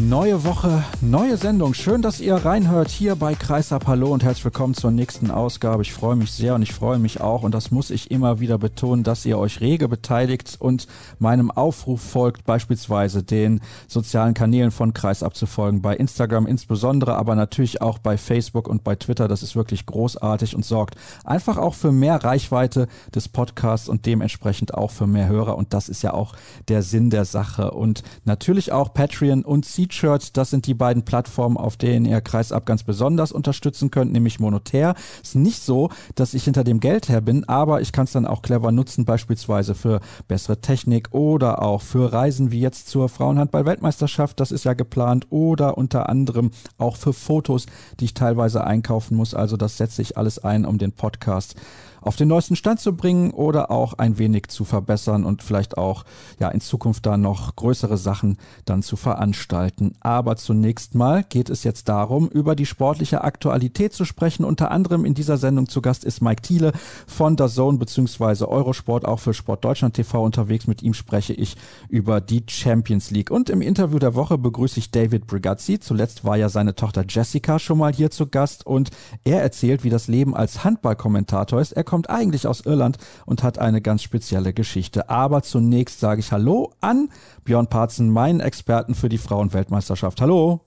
Neue Woche, neue Sendung. Schön, dass ihr reinhört hier bei Kreisab. Hallo und herzlich willkommen zur nächsten Ausgabe. Ich freue mich sehr und ich freue mich auch und das muss ich immer wieder betonen, dass ihr euch rege beteiligt und meinem Aufruf folgt, beispielsweise den sozialen Kanälen von Kreisab zu folgen. Bei Instagram insbesondere, aber natürlich auch bei Facebook und bei Twitter. Das ist wirklich großartig und sorgt einfach auch für mehr Reichweite des Podcasts und dementsprechend auch für mehr Hörer. Und das ist ja auch der Sinn der Sache. Und natürlich auch Patreon und C T-Shirts. Das sind die beiden Plattformen, auf denen ihr Kreisab ganz besonders unterstützen könnt, nämlich Monetär. Ist nicht so, dass ich hinter dem Geld her bin, aber ich kann es dann auch clever nutzen, beispielsweise für bessere Technik oder auch für Reisen wie jetzt zur Frauenhandball-Weltmeisterschaft. Das ist ja geplant oder unter anderem auch für Fotos, die ich teilweise einkaufen muss. Also das setze ich alles ein, um den Podcast auf den neuesten Stand zu bringen oder auch ein wenig zu verbessern und vielleicht auch ja in Zukunft da noch größere Sachen dann zu veranstalten. Aber zunächst mal geht es jetzt darum, über die sportliche Aktualität zu sprechen. Unter anderem in dieser Sendung zu Gast ist Mike Thiele von der Zone bzw. Eurosport, auch für Sport Deutschland TV unterwegs. Mit ihm spreche ich über die Champions League. Und im Interview der Woche begrüße ich David Brigazzi. Zuletzt war ja seine Tochter Jessica schon mal hier zu Gast und er erzählt, wie das Leben als Handballkommentator ist. Er kommt eigentlich aus Irland und hat eine ganz spezielle Geschichte. Aber zunächst sage ich Hallo an Björn Parzen, meinen Experten für die Frauenweltmeisterschaft. Hallo.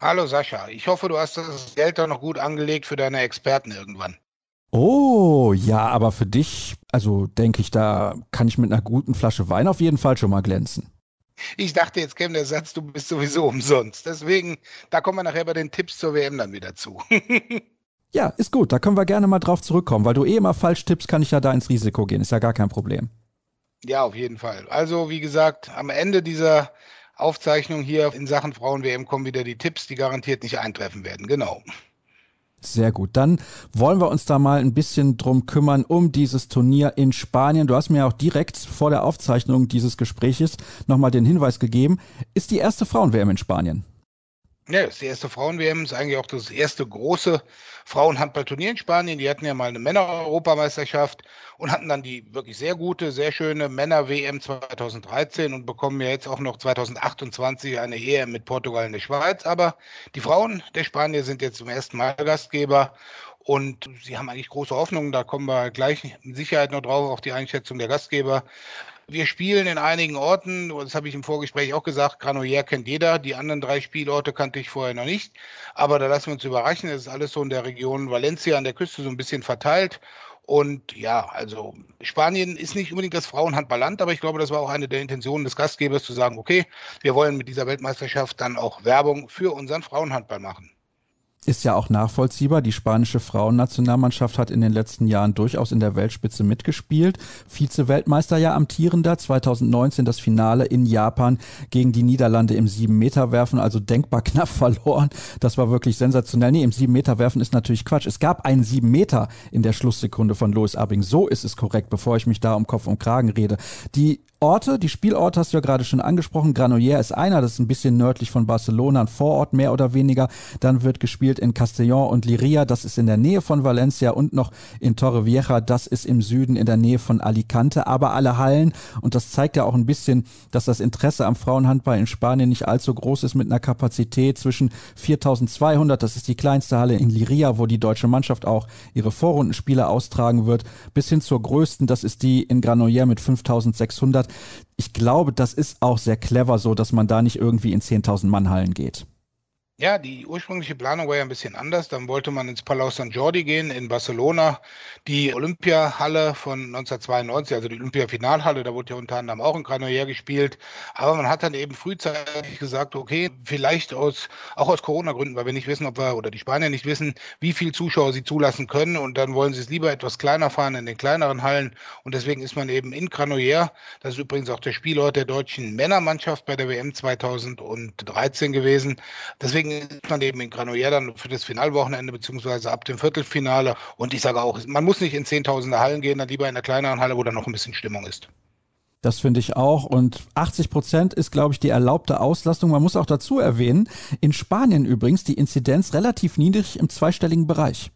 Hallo Sascha, ich hoffe, du hast das Geld doch noch gut angelegt für deine Experten irgendwann. Oh, ja, aber für dich, also denke ich, da kann ich mit einer guten Flasche Wein auf jeden Fall schon mal glänzen. Ich dachte, jetzt käme der Satz, du bist sowieso umsonst. Deswegen, da kommen wir nachher bei den Tipps zur WM dann wieder zu. Ja, ist gut. Da können wir gerne mal drauf zurückkommen, weil du eh immer falsch tippst, kann ich ja da ins Risiko gehen. Ist ja gar kein Problem. Ja, auf jeden Fall. Also, wie gesagt, am Ende dieser Aufzeichnung hier in Sachen Frauen-WM kommen wieder die Tipps, die garantiert nicht eintreffen werden. Genau. Sehr gut. Dann wollen wir uns da mal ein bisschen drum kümmern, um dieses Turnier in Spanien. Du hast mir auch direkt vor der Aufzeichnung dieses Gespräches nochmal den Hinweis gegeben. Ist die erste Frauen-WM in Spanien? Ja, das ist die erste Frauen-WM, ist eigentlich auch das erste große Frauenhandballturnier in Spanien. Die hatten ja mal eine Männer-Europameisterschaft und hatten dann die wirklich sehr gute, sehr schöne Männer-WM 2013 und bekommen ja jetzt auch noch 2028 eine EM mit Portugal in der Schweiz. Aber die Frauen der Spanier sind jetzt zum ersten Mal Gastgeber und sie haben eigentlich große Hoffnungen. Da kommen wir gleich mit Sicherheit noch drauf auf die Einschätzung der Gastgeber. Wir spielen in einigen Orten, das habe ich im Vorgespräch auch gesagt, Granollers kennt jeder, die anderen drei Spielorte kannte ich vorher noch nicht, aber da lassen wir uns überraschen, das ist alles so in der Region Valencia an der Küste so ein bisschen verteilt. Und ja, also Spanien ist nicht unbedingt das Frauenhandballland, aber ich glaube, das war auch eine der Intentionen des Gastgebers zu sagen, okay, wir wollen mit dieser Weltmeisterschaft dann auch Werbung für unseren Frauenhandball machen ist ja auch nachvollziehbar. Die spanische Frauennationalmannschaft hat in den letzten Jahren durchaus in der Weltspitze mitgespielt. Vize-Weltmeister ja amtierender. 2019 das Finale in Japan gegen die Niederlande im 7-Meter-Werfen, also denkbar knapp verloren. Das war wirklich sensationell. Nee, im 7-Meter-Werfen ist natürlich Quatsch. Es gab einen 7 Meter in der Schlusssekunde von Louis Abing. So ist es korrekt, bevor ich mich da um Kopf und Kragen rede. Die Orte, die Spielorte hast du ja gerade schon angesprochen. Granollers ist einer, das ist ein bisschen nördlich von Barcelona, ein Vorort mehr oder weniger. Dann wird gespielt in Castellón und Liria, das ist in der Nähe von Valencia und noch in Torrevieja, das ist im Süden in der Nähe von Alicante. Aber alle Hallen, und das zeigt ja auch ein bisschen, dass das Interesse am Frauenhandball in Spanien nicht allzu groß ist mit einer Kapazität zwischen 4200, das ist die kleinste Halle in Liria, wo die deutsche Mannschaft auch ihre Vorrundenspiele austragen wird, bis hin zur größten, das ist die in Granollers mit 5600 ich glaube, das ist auch sehr clever so, dass man da nicht irgendwie in 10.000 Mann Hallen geht. Ja, die ursprüngliche Planung war ja ein bisschen anders. Dann wollte man ins Palau San Jordi gehen in Barcelona, die Olympiahalle von 1992, also die Olympia-Finalhalle, da wurde ja unter anderem auch in Granollers gespielt. Aber man hat dann eben frühzeitig gesagt, okay, vielleicht aus, auch aus Corona-Gründen, weil wir nicht wissen, ob wir, oder die Spanier nicht wissen, wie viel Zuschauer sie zulassen können. Und dann wollen sie es lieber etwas kleiner fahren in den kleineren Hallen. Und deswegen ist man eben in Granollers, das ist übrigens auch der Spielort der deutschen Männermannschaft bei der WM 2013 gewesen. Deswegen deswegen ist man eben in Granollers dann für das Finalwochenende beziehungsweise ab dem Viertelfinale. Und ich sage auch, man muss nicht in Zehntausende Hallen gehen, dann lieber in einer kleineren Halle, wo dann noch ein bisschen Stimmung ist. Das finde ich auch. Und 80 Prozent ist, glaube ich, die erlaubte Auslastung. Man muss auch dazu erwähnen, in Spanien übrigens die Inzidenz relativ niedrig im zweistelligen Bereich.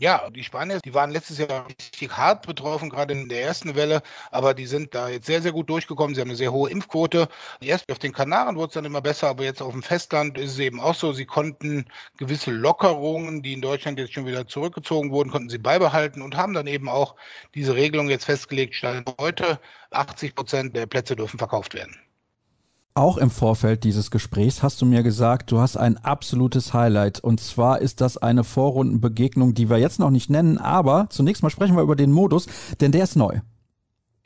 Ja, die Spanier, die waren letztes Jahr richtig hart betroffen, gerade in der ersten Welle, aber die sind da jetzt sehr, sehr gut durchgekommen. Sie haben eine sehr hohe Impfquote. Erst auf den Kanaren wurde es dann immer besser, aber jetzt auf dem Festland ist es eben auch so, sie konnten gewisse Lockerungen, die in Deutschland jetzt schon wieder zurückgezogen wurden, konnten sie beibehalten und haben dann eben auch diese Regelung jetzt festgelegt, statt heute 80 Prozent der Plätze dürfen verkauft werden. Auch im Vorfeld dieses Gesprächs hast du mir gesagt, du hast ein absolutes Highlight. Und zwar ist das eine Vorrundenbegegnung, die wir jetzt noch nicht nennen, aber zunächst mal sprechen wir über den Modus, denn der ist neu.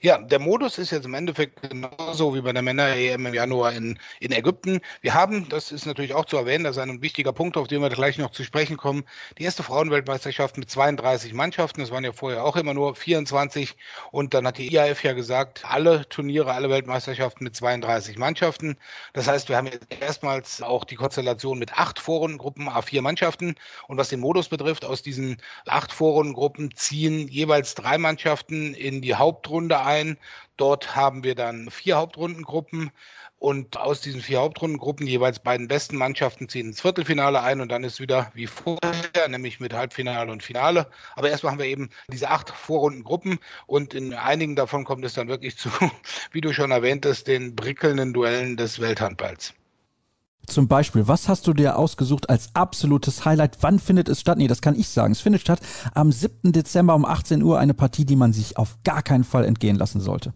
Ja, der Modus ist jetzt im Endeffekt genauso wie bei der Männer-EM im Januar in, in Ägypten. Wir haben, das ist natürlich auch zu erwähnen, das ist ein wichtiger Punkt, auf den wir gleich noch zu sprechen kommen, die erste Frauenweltmeisterschaft mit 32 Mannschaften. Das waren ja vorher auch immer nur 24. Und dann hat die IAF ja gesagt, alle Turniere, alle Weltmeisterschaften mit 32 Mannschaften. Das heißt, wir haben jetzt erstmals auch die Konstellation mit acht Vorrundengruppen, A4 Mannschaften. Und was den Modus betrifft, aus diesen acht Vorrundengruppen ziehen jeweils drei Mannschaften in die Hauptrunde ein. Dort haben wir dann vier Hauptrundengruppen und aus diesen vier Hauptrundengruppen jeweils beiden besten Mannschaften ziehen ins Viertelfinale ein und dann ist wieder wie vorher, nämlich mit Halbfinale und Finale. Aber erstmal haben wir eben diese acht Vorrundengruppen und in einigen davon kommt es dann wirklich zu, wie du schon erwähntest, den brickelnden Duellen des Welthandballs. Zum Beispiel, was hast du dir ausgesucht als absolutes Highlight? Wann findet es statt? Nee, das kann ich sagen. Es findet statt am 7. Dezember um 18 Uhr, eine Partie, die man sich auf gar keinen Fall entgehen lassen sollte.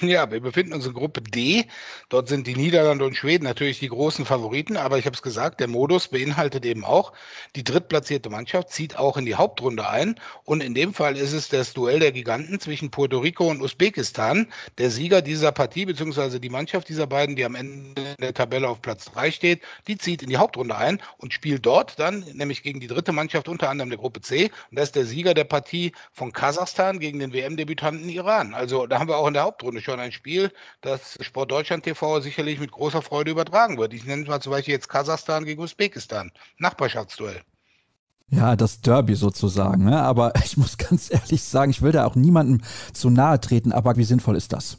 Ja, wir befinden uns in Gruppe D. Dort sind die Niederlande und Schweden natürlich die großen Favoriten, aber ich habe es gesagt, der Modus beinhaltet eben auch, die drittplatzierte Mannschaft zieht auch in die Hauptrunde ein und in dem Fall ist es das Duell der Giganten zwischen Puerto Rico und Usbekistan. Der Sieger dieser Partie, beziehungsweise die Mannschaft dieser beiden, die am Ende der Tabelle auf Platz 3 steht, die zieht in die Hauptrunde ein und spielt dort dann, nämlich gegen die dritte Mannschaft unter anderem der Gruppe C und das ist der Sieger der Partie von Kasachstan gegen den WM-Debütanten Iran. Also da haben wir auch in der Hauptrunde schon ein Spiel, das Sport Deutschland TV sicherlich mit großer Freude übertragen wird. Ich nenne mal zum Beispiel jetzt Kasachstan gegen Usbekistan. Nachbarschaftsduell. Ja, das Derby sozusagen. Ne? Aber ich muss ganz ehrlich sagen, ich will da auch niemandem zu nahe treten. Aber wie sinnvoll ist das?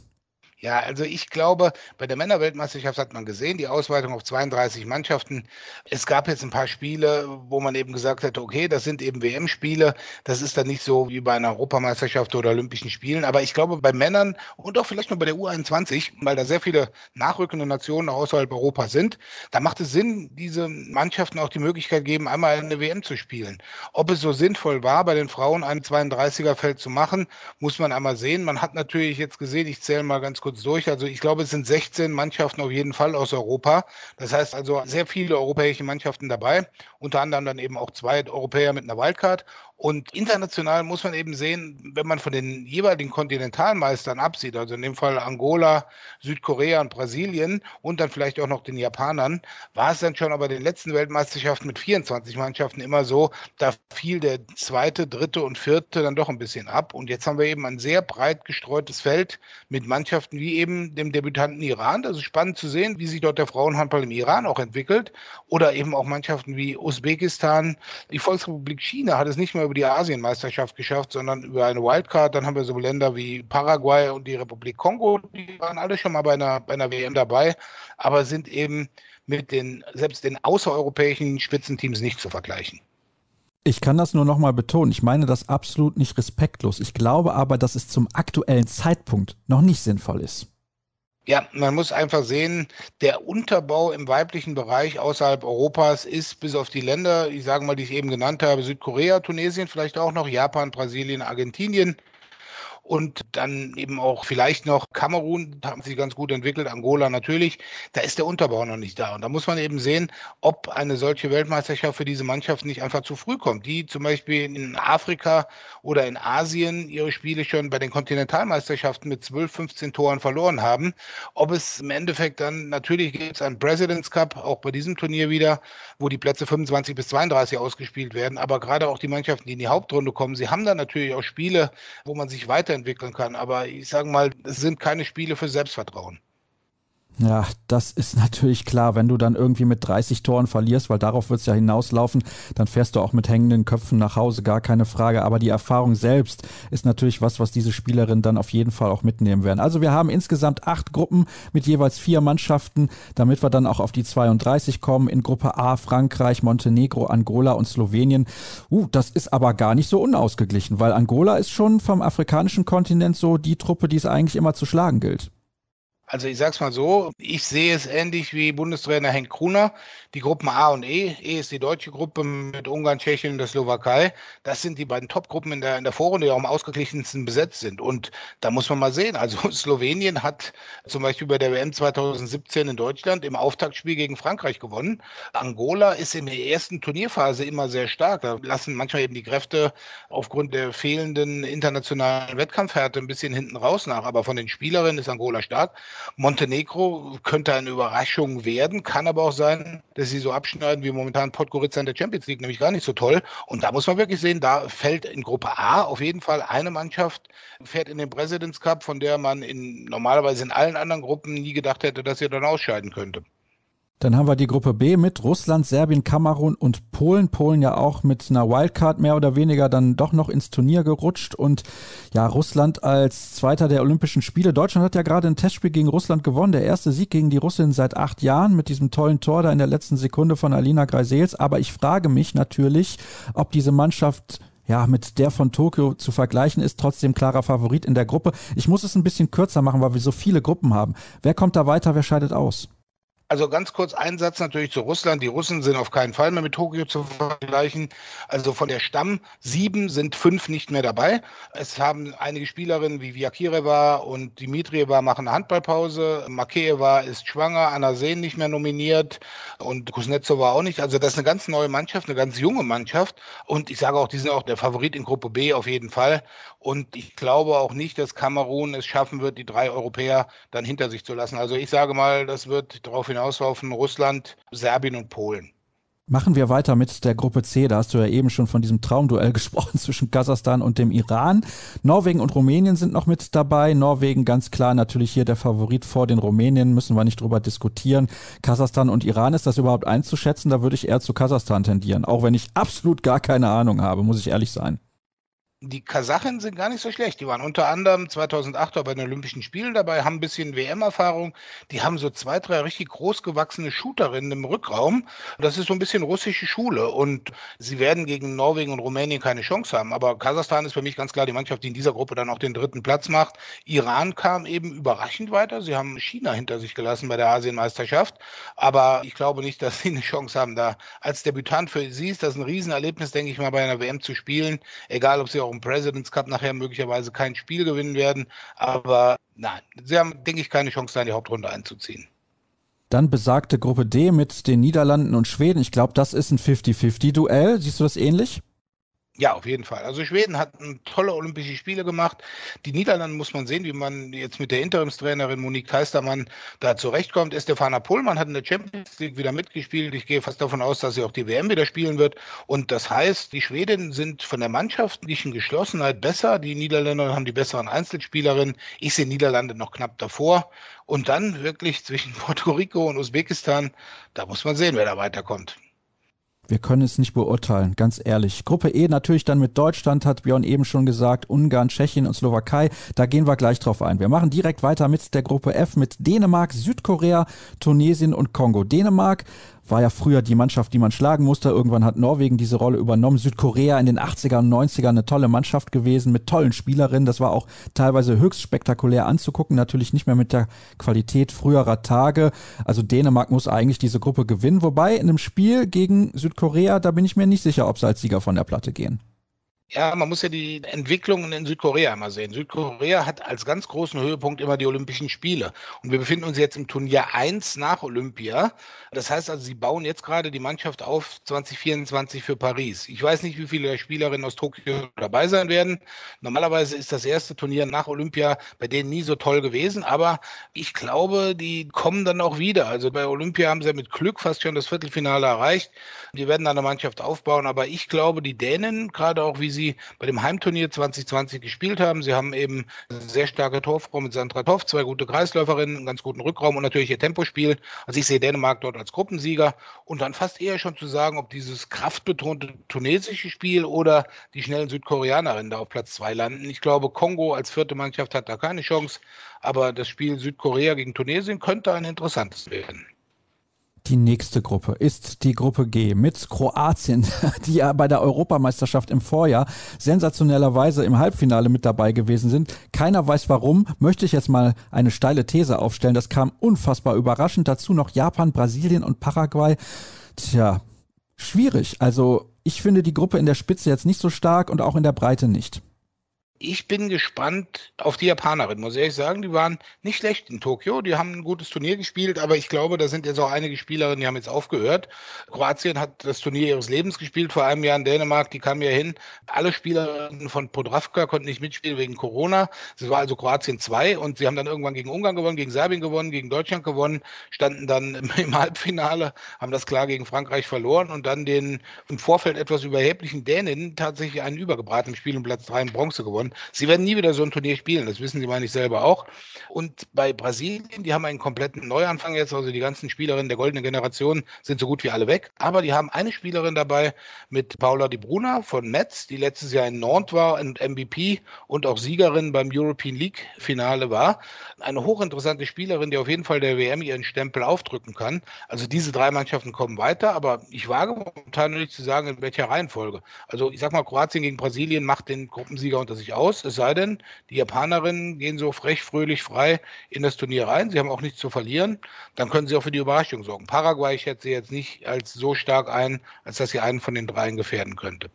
Ja, also ich glaube, bei der Männerweltmeisterschaft hat man gesehen, die Ausweitung auf 32 Mannschaften. Es gab jetzt ein paar Spiele, wo man eben gesagt hat, okay, das sind eben WM-Spiele. Das ist dann nicht so wie bei einer Europameisterschaft oder Olympischen Spielen. Aber ich glaube, bei Männern und auch vielleicht noch bei der U21, weil da sehr viele nachrückende Nationen außerhalb Europas sind, da macht es Sinn, diese Mannschaften auch die Möglichkeit geben, einmal eine WM zu spielen. Ob es so sinnvoll war, bei den Frauen ein 32er-Feld zu machen, muss man einmal sehen. Man hat natürlich jetzt gesehen, ich zähle mal ganz kurz kurz durch. Also ich glaube, es sind 16 Mannschaften auf jeden Fall aus Europa. Das heißt also sehr viele europäische Mannschaften dabei, unter anderem dann eben auch zwei Europäer mit einer Wildcard und international muss man eben sehen, wenn man von den jeweiligen Kontinentalmeistern absieht, also in dem Fall Angola, Südkorea und Brasilien und dann vielleicht auch noch den Japanern, war es dann schon aber den letzten Weltmeisterschaften mit 24 Mannschaften immer so, da fiel der zweite, dritte und vierte dann doch ein bisschen ab. Und jetzt haben wir eben ein sehr breit gestreutes Feld mit Mannschaften wie eben dem Debütanten Iran. Das ist spannend zu sehen, wie sich dort der Frauenhandball im Iran auch entwickelt. Oder eben auch Mannschaften wie Usbekistan. Die Volksrepublik China hat es nicht mehr die Asienmeisterschaft geschafft, sondern über eine Wildcard. Dann haben wir so Länder wie Paraguay und die Republik Kongo, die waren alle schon mal bei einer, bei einer WM dabei, aber sind eben mit den, selbst den außereuropäischen Spitzenteams nicht zu vergleichen. Ich kann das nur nochmal betonen. Ich meine das absolut nicht respektlos. Ich glaube aber, dass es zum aktuellen Zeitpunkt noch nicht sinnvoll ist. Ja, man muss einfach sehen, der Unterbau im weiblichen Bereich außerhalb Europas ist bis auf die Länder, ich sage mal, die ich eben genannt habe, Südkorea, Tunesien, vielleicht auch noch Japan, Brasilien, Argentinien, und dann eben auch vielleicht noch Kamerun, haben sie ganz gut entwickelt, Angola natürlich, da ist der Unterbau noch nicht da. Und da muss man eben sehen, ob eine solche Weltmeisterschaft für diese Mannschaft nicht einfach zu früh kommt, die zum Beispiel in Afrika oder in Asien ihre Spiele schon bei den Kontinentalmeisterschaften mit 12, 15 Toren verloren haben. Ob es im Endeffekt dann, natürlich gibt es einen President's Cup, auch bei diesem Turnier wieder, wo die Plätze 25 bis 32 ausgespielt werden, aber gerade auch die Mannschaften, die in die Hauptrunde kommen, sie haben dann natürlich auch Spiele, wo man sich weiter weiterentwickeln kann. Aber ich sage mal, es sind keine Spiele für Selbstvertrauen. Ja, das ist natürlich klar. Wenn du dann irgendwie mit 30 Toren verlierst, weil darauf wird es ja hinauslaufen, dann fährst du auch mit hängenden Köpfen nach Hause, gar keine Frage. Aber die Erfahrung selbst ist natürlich was, was diese Spielerinnen dann auf jeden Fall auch mitnehmen werden. Also wir haben insgesamt acht Gruppen mit jeweils vier Mannschaften, damit wir dann auch auf die 32 kommen. In Gruppe A Frankreich, Montenegro, Angola und Slowenien. Uh, das ist aber gar nicht so unausgeglichen, weil Angola ist schon vom afrikanischen Kontinent so die Truppe, die es eigentlich immer zu schlagen gilt. Also ich sag's mal so, ich sehe es ähnlich wie Bundestrainer Henk Kruner. Die Gruppen A und E, E ist die deutsche Gruppe mit Ungarn, Tschechien und der Slowakei. Das sind die beiden Top-Gruppen in der, in der Vorrunde, die auch am ausgeglichensten besetzt sind. Und da muss man mal sehen, also Slowenien hat zum Beispiel bei der WM 2017 in Deutschland im Auftaktspiel gegen Frankreich gewonnen. Angola ist in der ersten Turnierphase immer sehr stark. Da lassen manchmal eben die Kräfte aufgrund der fehlenden internationalen Wettkampfhärte ein bisschen hinten raus nach. Aber von den Spielerinnen ist Angola stark. Montenegro könnte eine Überraschung werden, kann aber auch sein, dass sie so abschneiden wie momentan Podgorica in der Champions League, nämlich gar nicht so toll. Und da muss man wirklich sehen, da fällt in Gruppe A auf jeden Fall eine Mannschaft, fährt in den Presidents Cup, von der man in, normalerweise in allen anderen Gruppen nie gedacht hätte, dass sie dann ausscheiden könnte. Dann haben wir die Gruppe B mit Russland, Serbien, Kamerun und Polen. Polen ja auch mit einer Wildcard mehr oder weniger dann doch noch ins Turnier gerutscht. Und ja, Russland als Zweiter der Olympischen Spiele. Deutschland hat ja gerade ein Testspiel gegen Russland gewonnen. Der erste Sieg gegen die Russin seit acht Jahren mit diesem tollen Tor da in der letzten Sekunde von Alina Greisels. Aber ich frage mich natürlich, ob diese Mannschaft ja, mit der von Tokio zu vergleichen ist, trotzdem klarer Favorit in der Gruppe. Ich muss es ein bisschen kürzer machen, weil wir so viele Gruppen haben. Wer kommt da weiter, wer scheidet aus? Also ganz kurz ein Satz natürlich zu Russland. Die Russen sind auf keinen Fall mehr mit Tokio zu vergleichen. Also von der Stamm sieben sind fünf nicht mehr dabei. Es haben einige Spielerinnen wie Vyakireva und Dimitrieva machen eine Handballpause. Makeeva ist schwanger, Anna Sehn nicht mehr nominiert und Kuznetsova auch nicht. Also das ist eine ganz neue Mannschaft, eine ganz junge Mannschaft. Und ich sage auch, die sind auch der Favorit in Gruppe B auf jeden Fall. Und ich glaube auch nicht, dass Kamerun es schaffen wird, die drei Europäer dann hinter sich zu lassen. Also ich sage mal, das wird darauf hinauslaufen Russland, Serbien und Polen. Machen wir weiter mit der Gruppe C. Da hast du ja eben schon von diesem Traumduell gesprochen zwischen Kasachstan und dem Iran. Norwegen und Rumänien sind noch mit dabei. Norwegen ganz klar natürlich hier der Favorit vor den Rumänien, müssen wir nicht drüber diskutieren. Kasachstan und Iran, ist das überhaupt einzuschätzen? Da würde ich eher zu Kasachstan tendieren, auch wenn ich absolut gar keine Ahnung habe, muss ich ehrlich sein die Kasachen sind gar nicht so schlecht. Die waren unter anderem 2008 bei den Olympischen Spielen dabei, haben ein bisschen WM-Erfahrung. Die haben so zwei, drei richtig großgewachsene Shooterinnen im Rückraum. Das ist so ein bisschen russische Schule. Und sie werden gegen Norwegen und Rumänien keine Chance haben. Aber Kasachstan ist für mich ganz klar die Mannschaft, die in dieser Gruppe dann auch den dritten Platz macht. Iran kam eben überraschend weiter. Sie haben China hinter sich gelassen bei der Asienmeisterschaft. Aber ich glaube nicht, dass sie eine Chance haben, da als Debütant für sie ist das ein Riesenerlebnis, denke ich mal, bei einer WM zu spielen. Egal, ob sie auch im President's Cup nachher möglicherweise kein Spiel gewinnen werden. Aber nein, sie haben, denke ich, keine Chance, da in die Hauptrunde einzuziehen. Dann besagte Gruppe D mit den Niederlanden und Schweden. Ich glaube, das ist ein 50-50-Duell. Siehst du das ähnlich? Ja, auf jeden Fall. Also Schweden hat tolle Olympische Spiele gemacht. Die Niederlande muss man sehen, wie man jetzt mit der Interimstrainerin Monique Keistermann da zurechtkommt. Estefana Pohlmann hat in der Champions League wieder mitgespielt. Ich gehe fast davon aus, dass sie auch die WM wieder spielen wird. Und das heißt, die Schweden sind von der mannschaftlichen Geschlossenheit besser. Die Niederländer haben die besseren Einzelspielerinnen. Ich sehe Niederlande noch knapp davor. Und dann wirklich zwischen Puerto Rico und Usbekistan, da muss man sehen, wer da weiterkommt. Wir können es nicht beurteilen, ganz ehrlich. Gruppe E natürlich dann mit Deutschland, hat Björn eben schon gesagt, Ungarn, Tschechien und Slowakei. Da gehen wir gleich drauf ein. Wir machen direkt weiter mit der Gruppe F mit Dänemark, Südkorea, Tunesien und Kongo. Dänemark war ja früher die Mannschaft, die man schlagen musste. Irgendwann hat Norwegen diese Rolle übernommen. Südkorea in den 80er und 90er eine tolle Mannschaft gewesen mit tollen Spielerinnen. Das war auch teilweise höchst spektakulär anzugucken. Natürlich nicht mehr mit der Qualität früherer Tage. Also Dänemark muss eigentlich diese Gruppe gewinnen. Wobei in einem Spiel gegen Südkorea, da bin ich mir nicht sicher, ob sie als Sieger von der Platte gehen. Ja, man muss ja die Entwicklungen in Südkorea immer sehen. Südkorea hat als ganz großen Höhepunkt immer die Olympischen Spiele. Und wir befinden uns jetzt im Turnier 1 nach Olympia. Das heißt also, sie bauen jetzt gerade die Mannschaft auf 2024 für Paris. Ich weiß nicht, wie viele Spielerinnen aus Tokio dabei sein werden. Normalerweise ist das erste Turnier nach Olympia bei denen nie so toll gewesen. Aber ich glaube, die kommen dann auch wieder. Also bei Olympia haben sie mit Glück fast schon das Viertelfinale erreicht. Die werden dann eine Mannschaft aufbauen. Aber ich glaube, die Dänen, gerade auch wie sie sie bei dem Heimturnier 2020 gespielt haben. Sie haben eben eine sehr starke Torfrau mit Sandra Toff, zwei gute Kreisläuferinnen, einen ganz guten Rückraum und natürlich ihr Tempospiel. Also ich sehe Dänemark dort als Gruppensieger und dann fast eher schon zu sagen, ob dieses kraftbetonte tunesische Spiel oder die schnellen Südkoreanerinnen da auf Platz zwei landen. Ich glaube, Kongo als vierte Mannschaft hat da keine Chance, aber das Spiel Südkorea gegen Tunesien könnte ein interessantes werden. Die nächste Gruppe ist die Gruppe G mit Kroatien, die ja bei der Europameisterschaft im Vorjahr sensationellerweise im Halbfinale mit dabei gewesen sind. Keiner weiß warum. Möchte ich jetzt mal eine steile These aufstellen. Das kam unfassbar überraschend. Dazu noch Japan, Brasilien und Paraguay. Tja, schwierig. Also ich finde die Gruppe in der Spitze jetzt nicht so stark und auch in der Breite nicht. Ich bin gespannt auf die Japanerin, muss ich ehrlich sagen. Die waren nicht schlecht in Tokio. Die haben ein gutes Turnier gespielt, aber ich glaube, da sind jetzt auch einige Spielerinnen, die haben jetzt aufgehört. Kroatien hat das Turnier ihres Lebens gespielt, vor einem Jahr in Dänemark. Die kamen ja hin. Alle Spielerinnen von Podravka konnten nicht mitspielen wegen Corona. Es war also Kroatien 2 und sie haben dann irgendwann gegen Ungarn gewonnen, gegen Serbien gewonnen, gegen Deutschland gewonnen, standen dann im Halbfinale, haben das klar gegen Frankreich verloren und dann den im Vorfeld etwas überheblichen Dänen tatsächlich einen übergebraten im Spiel um Platz 3 in Bronze gewonnen gewonnen. Sie werden nie wieder so ein Turnier spielen, das wissen Sie, meine ich selber auch. Und bei Brasilien, die haben einen kompletten Neuanfang jetzt, also die ganzen Spielerinnen der goldenen Generation sind so gut wie alle weg. Aber die haben eine Spielerin dabei mit Paula Di Bruna von Metz, die letztes Jahr in Nantes war und MVP und auch Siegerin beim European League Finale war. Eine hochinteressante Spielerin, die auf jeden Fall der WM ihren Stempel aufdrücken kann. Also diese drei Mannschaften kommen weiter, aber ich wage momentan nicht zu sagen, in welcher Reihenfolge. Also ich sag mal, Kroatien gegen Brasilien macht den Gruppensieger unter sich aus, es sei denn, die Japanerinnen gehen so frech, fröhlich, frei in das Turnier rein. Sie haben auch nichts zu verlieren. Dann können sie auch für die Überraschung sorgen. Paraguay schätze sie jetzt nicht als so stark ein, als dass sie einen von den dreien gefährden könnte.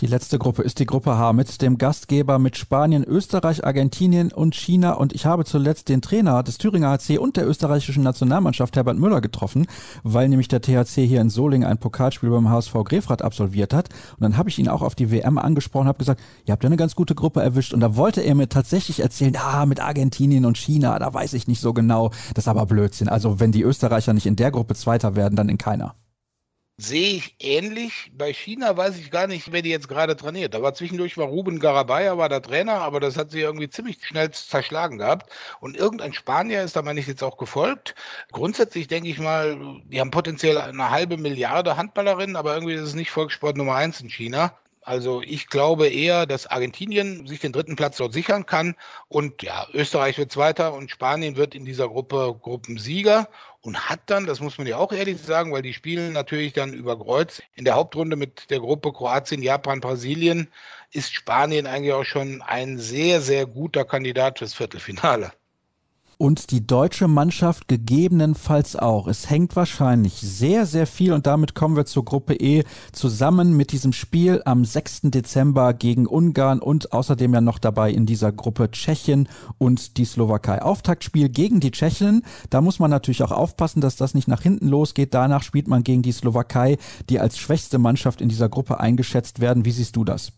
Die letzte Gruppe ist die Gruppe H mit dem Gastgeber mit Spanien, Österreich, Argentinien und China. Und ich habe zuletzt den Trainer des Thüringer HC und der österreichischen Nationalmannschaft Herbert Müller getroffen, weil nämlich der THC hier in Solingen ein Pokalspiel beim HSV Grefrath absolviert hat. Und dann habe ich ihn auch auf die WM angesprochen, habe gesagt, ihr habt ja eine ganz gute Gruppe erwischt. Und da wollte er mir tatsächlich erzählen, ah, mit Argentinien und China, da weiß ich nicht so genau. Das ist aber Blödsinn. Also wenn die Österreicher nicht in der Gruppe Zweiter werden, dann in keiner sehe ich ähnlich. Bei China weiß ich gar nicht, wer die jetzt gerade trainiert. Da war zwischendurch war Ruben Garabaya, war der Trainer, aber das hat sie irgendwie ziemlich schnell zerschlagen gehabt. Und irgendein Spanier ist da, meine ich, jetzt auch gefolgt. Grundsätzlich denke ich mal, die haben potenziell eine halbe Milliarde Handballerinnen, aber irgendwie ist es nicht Volkssport Nummer eins in China. Also ich glaube eher, dass Argentinien sich den dritten Platz dort sichern kann und ja, Österreich wird Zweiter und Spanien wird in dieser Gruppe Gruppensieger und hat dann, das muss man ja auch ehrlich sagen, weil die spielen natürlich dann über Kreuz in der Hauptrunde mit der Gruppe Kroatien, Japan, Brasilien, ist Spanien eigentlich auch schon ein sehr, sehr guter Kandidat fürs Viertelfinale. Und die deutsche Mannschaft gegebenenfalls auch. Es hängt wahrscheinlich sehr, sehr viel und damit kommen wir zur Gruppe E zusammen mit diesem Spiel am 6. Dezember gegen Ungarn und außerdem ja noch dabei in dieser Gruppe Tschechien und die Slowakei. Auftaktspiel gegen die Tschechen. Da muss man natürlich auch aufpassen, dass das nicht nach hinten losgeht. Danach spielt man gegen die Slowakei, die als schwächste Mannschaft in dieser Gruppe eingeschätzt werden. Wie siehst du das?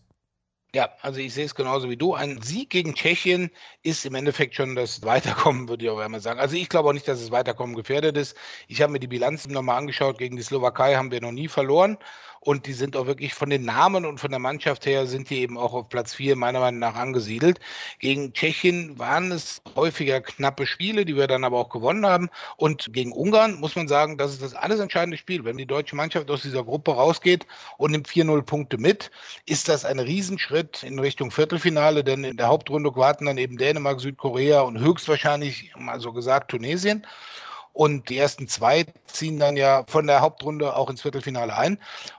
Ja, also ich sehe es genauso wie du. Ein Sieg gegen Tschechien ist im Endeffekt schon das Weiterkommen, würde ich auch einmal sagen. Also ich glaube auch nicht, dass das Weiterkommen gefährdet ist. Ich habe mir die Bilanzen nochmal angeschaut. Gegen die Slowakei haben wir noch nie verloren und die sind auch wirklich von den Namen und von der Mannschaft her sind die eben auch auf Platz 4 meiner Meinung nach angesiedelt. Gegen Tschechien waren es häufiger knappe Spiele, die wir dann aber auch gewonnen haben und gegen Ungarn muss man sagen, das ist das alles entscheidende Spiel. Wenn die deutsche Mannschaft aus dieser Gruppe rausgeht und nimmt 4-0 Punkte mit, ist das ein Riesenschritt in Richtung Viertelfinale, denn in der Hauptrunde warten dann eben Dänemark, Südkorea und höchstwahrscheinlich, mal so gesagt, Tunesien. Und die ersten zwei ziehen dann ja von der Hauptrunde auch ins Viertelfinale ein.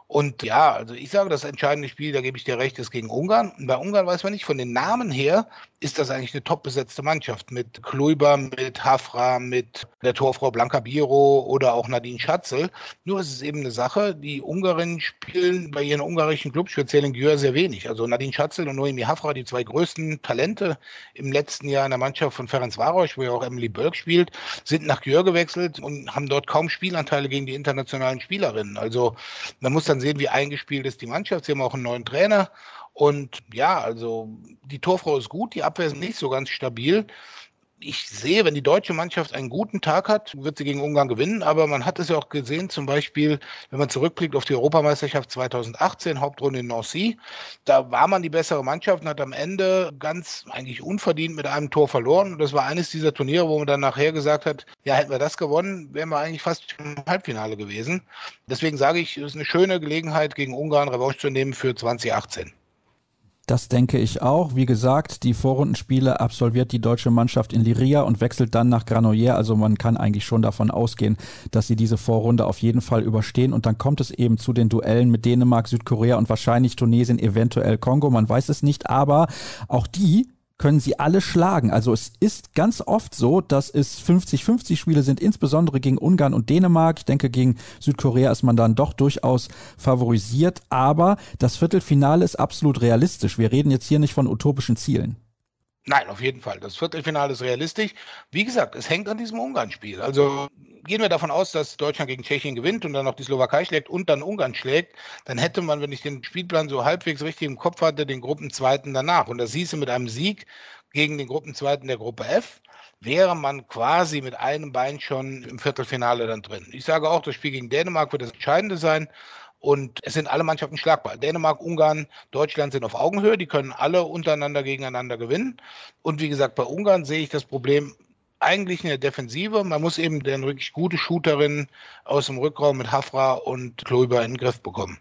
Und ja, also ich sage, das entscheidende Spiel, da gebe ich dir recht, ist gegen Ungarn. Und bei Ungarn weiß man nicht, von den Namen her ist das eigentlich eine top besetzte Mannschaft mit Kluiber, mit Hafra, mit der Torfrau Blanca Biro oder auch Nadine Schatzel. Nur ist es eben eine Sache, die Ungarinnen spielen bei ihren ungarischen Clubs, speziell in Györ, sehr wenig. Also Nadine Schatzel und Noemi Hafra, die zwei größten Talente im letzten Jahr in der Mannschaft von Ferenc Varosch, wo ja auch Emily Bölk spielt, sind nach Györ gewechselt und haben dort kaum Spielanteile gegen die internationalen Spielerinnen. Also man muss dann dann sehen, wie eingespielt ist die Mannschaft. Sie haben auch einen neuen Trainer. Und ja, also die Torfrau ist gut, die Abwehr ist nicht so ganz stabil. Ich sehe, wenn die deutsche Mannschaft einen guten Tag hat, wird sie gegen Ungarn gewinnen. Aber man hat es ja auch gesehen, zum Beispiel, wenn man zurückblickt auf die Europameisterschaft 2018, Hauptrunde in Nancy, da war man die bessere Mannschaft und hat am Ende ganz eigentlich unverdient mit einem Tor verloren. Und das war eines dieser Turniere, wo man dann nachher gesagt hat, ja, hätten wir das gewonnen, wären wir eigentlich fast im Halbfinale gewesen. Deswegen sage ich, es ist eine schöne Gelegenheit, gegen Ungarn Revanche zu nehmen für 2018. Das denke ich auch. Wie gesagt, die Vorrundenspiele absolviert die deutsche Mannschaft in Liria und wechselt dann nach Granollers. Also man kann eigentlich schon davon ausgehen, dass sie diese Vorrunde auf jeden Fall überstehen. Und dann kommt es eben zu den Duellen mit Dänemark, Südkorea und wahrscheinlich Tunesien, eventuell Kongo. Man weiß es nicht, aber auch die können sie alle schlagen. Also es ist ganz oft so, dass es 50-50 Spiele sind, insbesondere gegen Ungarn und Dänemark. Ich denke, gegen Südkorea ist man dann doch durchaus favorisiert. Aber das Viertelfinale ist absolut realistisch. Wir reden jetzt hier nicht von utopischen Zielen. Nein, auf jeden Fall. Das Viertelfinale ist realistisch. Wie gesagt, es hängt an diesem Ungarn-Spiel. Also gehen wir davon aus, dass Deutschland gegen Tschechien gewinnt und dann noch die Slowakei schlägt und dann Ungarn schlägt, dann hätte man, wenn ich den Spielplan so halbwegs richtig im Kopf hatte, den Gruppenzweiten danach. Und das hieße mit einem Sieg gegen den Gruppenzweiten der Gruppe F, wäre man quasi mit einem Bein schon im Viertelfinale dann drin. Ich sage auch, das Spiel gegen Dänemark wird das Entscheidende sein. Und es sind alle Mannschaften schlagbar. Dänemark, Ungarn, Deutschland sind auf Augenhöhe. Die können alle untereinander gegeneinander gewinnen. Und wie gesagt, bei Ungarn sehe ich das Problem eigentlich in der Defensive. Man muss eben den wirklich gute Shooterin aus dem Rückraum mit Hafra und Kloiber in den Griff bekommen.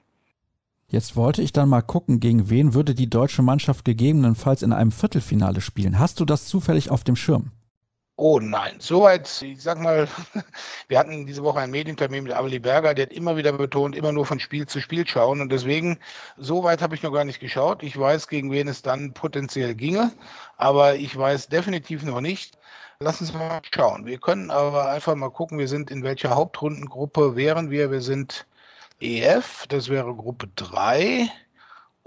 Jetzt wollte ich dann mal gucken, gegen wen würde die deutsche Mannschaft gegebenenfalls in einem Viertelfinale spielen. Hast du das zufällig auf dem Schirm? Oh nein, soweit, ich sag mal, wir hatten diese Woche ein Medientermin mit Amelie Berger, der hat immer wieder betont, immer nur von Spiel zu Spiel schauen und deswegen, soweit habe ich noch gar nicht geschaut. Ich weiß, gegen wen es dann potenziell ginge, aber ich weiß definitiv noch nicht, Lass uns mal schauen. Wir können aber einfach mal gucken, wir sind in welcher Hauptrundengruppe wären wir. Wir sind EF, das wäre Gruppe 3.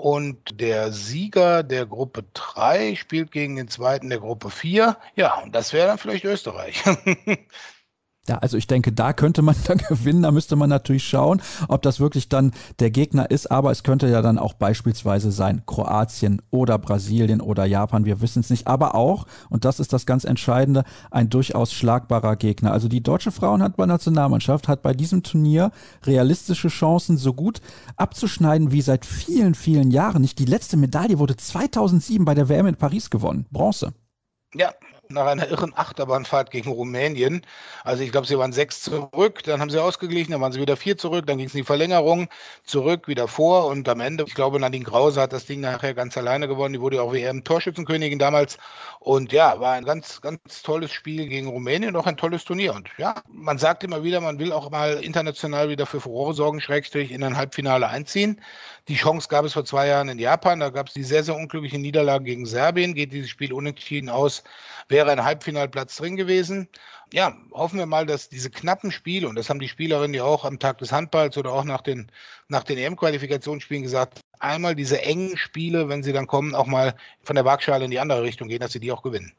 Und der Sieger der Gruppe 3 spielt gegen den zweiten der Gruppe 4. Ja, und das wäre dann vielleicht Österreich. Ja, also ich denke, da könnte man dann gewinnen. Da müsste man natürlich schauen, ob das wirklich dann der Gegner ist. Aber es könnte ja dann auch beispielsweise sein Kroatien oder Brasilien oder Japan. Wir wissen es nicht. Aber auch, und das ist das ganz Entscheidende, ein durchaus schlagbarer Gegner. Also die deutsche Frauenhandball-Nationalmannschaft hat bei diesem Turnier realistische Chancen, so gut abzuschneiden wie seit vielen, vielen Jahren. Nicht die letzte Medaille wurde 2007 bei der WM in Paris gewonnen. Bronze. Ja, nach einer irren Achterbahnfahrt gegen Rumänien. Also ich glaube, sie waren sechs zurück, dann haben sie ausgeglichen, dann waren sie wieder vier zurück, dann ging es in die Verlängerung, zurück, wieder vor und am Ende, ich glaube, Nadine Krause hat das Ding nachher ganz alleine gewonnen. Die wurde ja auch WM-Torschützenkönigin damals. Und ja, war ein ganz, ganz tolles Spiel gegen Rumänien auch ein tolles Turnier. Und ja, man sagt immer wieder, man will auch mal international wieder für Furore sorgen, Schrägstrich in ein Halbfinale einziehen. Die Chance gab es vor zwei Jahren in Japan, da gab es die sehr, sehr unglückliche Niederlage gegen Serbien, geht dieses Spiel unentschieden aus, wäre ein Halbfinalplatz drin gewesen. Ja, hoffen wir mal, dass diese knappen Spiele, und das haben die Spielerinnen ja auch am Tag des Handballs oder auch nach den, nach den EM-Qualifikationsspielen gesagt, einmal diese engen Spiele, wenn sie dann kommen, auch mal von der Waagschale in die andere Richtung gehen, dass sie die auch gewinnen.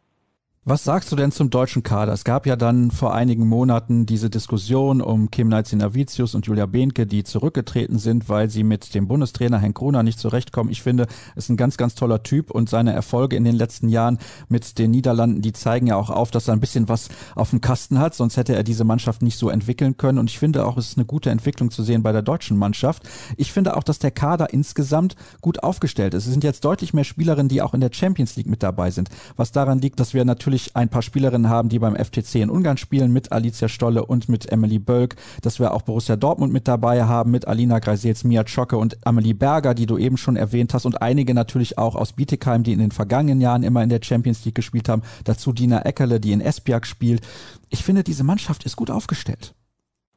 Was sagst du denn zum deutschen Kader? Es gab ja dann vor einigen Monaten diese Diskussion um Kim Navicius und Julia Behnke, die zurückgetreten sind, weil sie mit dem Bundestrainer Henk Gruner nicht zurechtkommen. Ich finde, es ist ein ganz, ganz toller Typ und seine Erfolge in den letzten Jahren mit den Niederlanden, die zeigen ja auch auf, dass er ein bisschen was auf dem Kasten hat, sonst hätte er diese Mannschaft nicht so entwickeln können. Und ich finde auch, es ist eine gute Entwicklung zu sehen bei der deutschen Mannschaft. Ich finde auch, dass der Kader insgesamt gut aufgestellt ist. Es sind jetzt deutlich mehr Spielerinnen, die auch in der Champions League mit dabei sind, was daran liegt, dass wir natürlich natürlich ein paar Spielerinnen haben, die beim FTC in Ungarn spielen, mit Alicia Stolle und mit Emily Bölk, dass wir auch Borussia Dortmund mit dabei haben, mit Alina Greisels, Mia Schocke und Amelie Berger, die du eben schon erwähnt hast und einige natürlich auch aus Bietigheim, die in den vergangenen Jahren immer in der Champions League gespielt haben. Dazu Dina Eckerle, die in Esbjerg spielt. Ich finde, diese Mannschaft ist gut aufgestellt.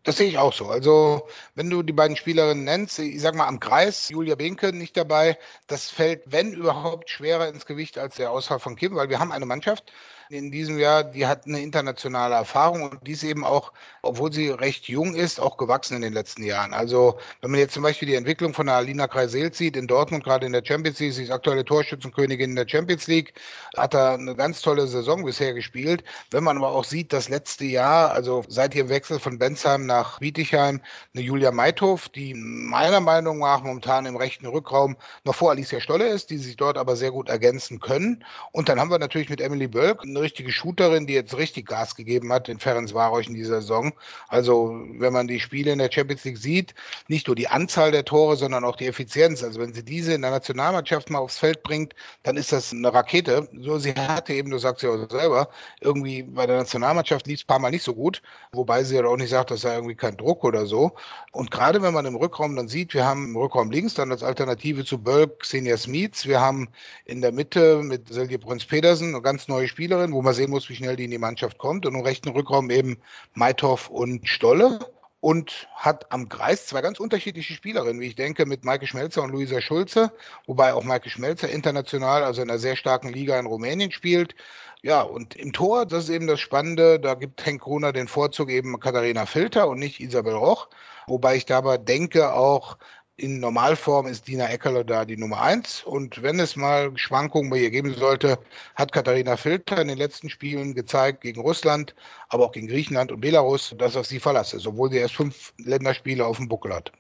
Das sehe ich auch so. Also, wenn du die beiden Spielerinnen nennst, ich sag mal am Kreis, Julia Benke nicht dabei, das fällt, wenn überhaupt, schwerer ins Gewicht als der Ausfall von Kim, weil wir haben eine Mannschaft, in diesem Jahr, die hat eine internationale Erfahrung und die ist eben auch, obwohl sie recht jung ist, auch gewachsen in den letzten Jahren. Also wenn man jetzt zum Beispiel die Entwicklung von der Alina Kreisel sieht in Dortmund, gerade in der Champions League, sie ist aktuelle Torschützenkönigin in der Champions League, hat da eine ganz tolle Saison bisher gespielt. Wenn man aber auch sieht, das letzte Jahr, also seit ihrem Wechsel von Bensheim nach Bietigheim, eine Julia Meithof, die meiner Meinung nach momentan im rechten Rückraum noch vor Alicia Stolle ist, die sich dort aber sehr gut ergänzen können. Und dann haben wir natürlich mit Emily Bölk eine richtige Shooterin, die jetzt richtig Gas gegeben hat in Ferenc Varosch in dieser Saison. Also wenn man die Spiele in der Champions League sieht, nicht nur die Anzahl der Tore, sondern auch die Effizienz. Also wenn sie diese in der Nationalmannschaft mal aufs Feld bringt, dann ist das eine Rakete. So sie hatte eben, du sagst ja auch selber, irgendwie bei der Nationalmannschaft lief es ein paar Mal nicht so gut, wobei sie ja auch nicht sagt, das sei irgendwie kein Druck oder so. Und gerade wenn man im Rückraum dann sieht, wir haben im Rückraum links dann als Alternative zu Bölk Xenia Smits, wir haben in der Mitte mit Silje Bruns-Pedersen eine ganz neue Spielerin, wo man sehen muss, wie schnell die in die Mannschaft kommt. Und im rechten Rückraum eben Meithoff und Stolle. Und hat am Kreis zwei ganz unterschiedliche Spielerinnen, wie ich denke, mit Maike Schmelzer und Luisa Schulze, wobei auch Maike Schmelzer international, also in einer sehr starken Liga in Rumänien spielt. Ja, und im Tor, das ist eben das Spannende, da gibt Henk Gruner den Vorzug eben Katharina Filter und nicht Isabel Roch, wobei ich dabei denke auch, in Normalform ist Dina Eckerle da die Nummer eins. Und wenn es mal Schwankungen bei ihr geben sollte, hat Katharina Filter in den letzten Spielen gezeigt gegen Russland, aber auch gegen Griechenland und Belarus, dass auf sie verlasse, obwohl sie erst fünf Länderspiele auf dem Buckel hat.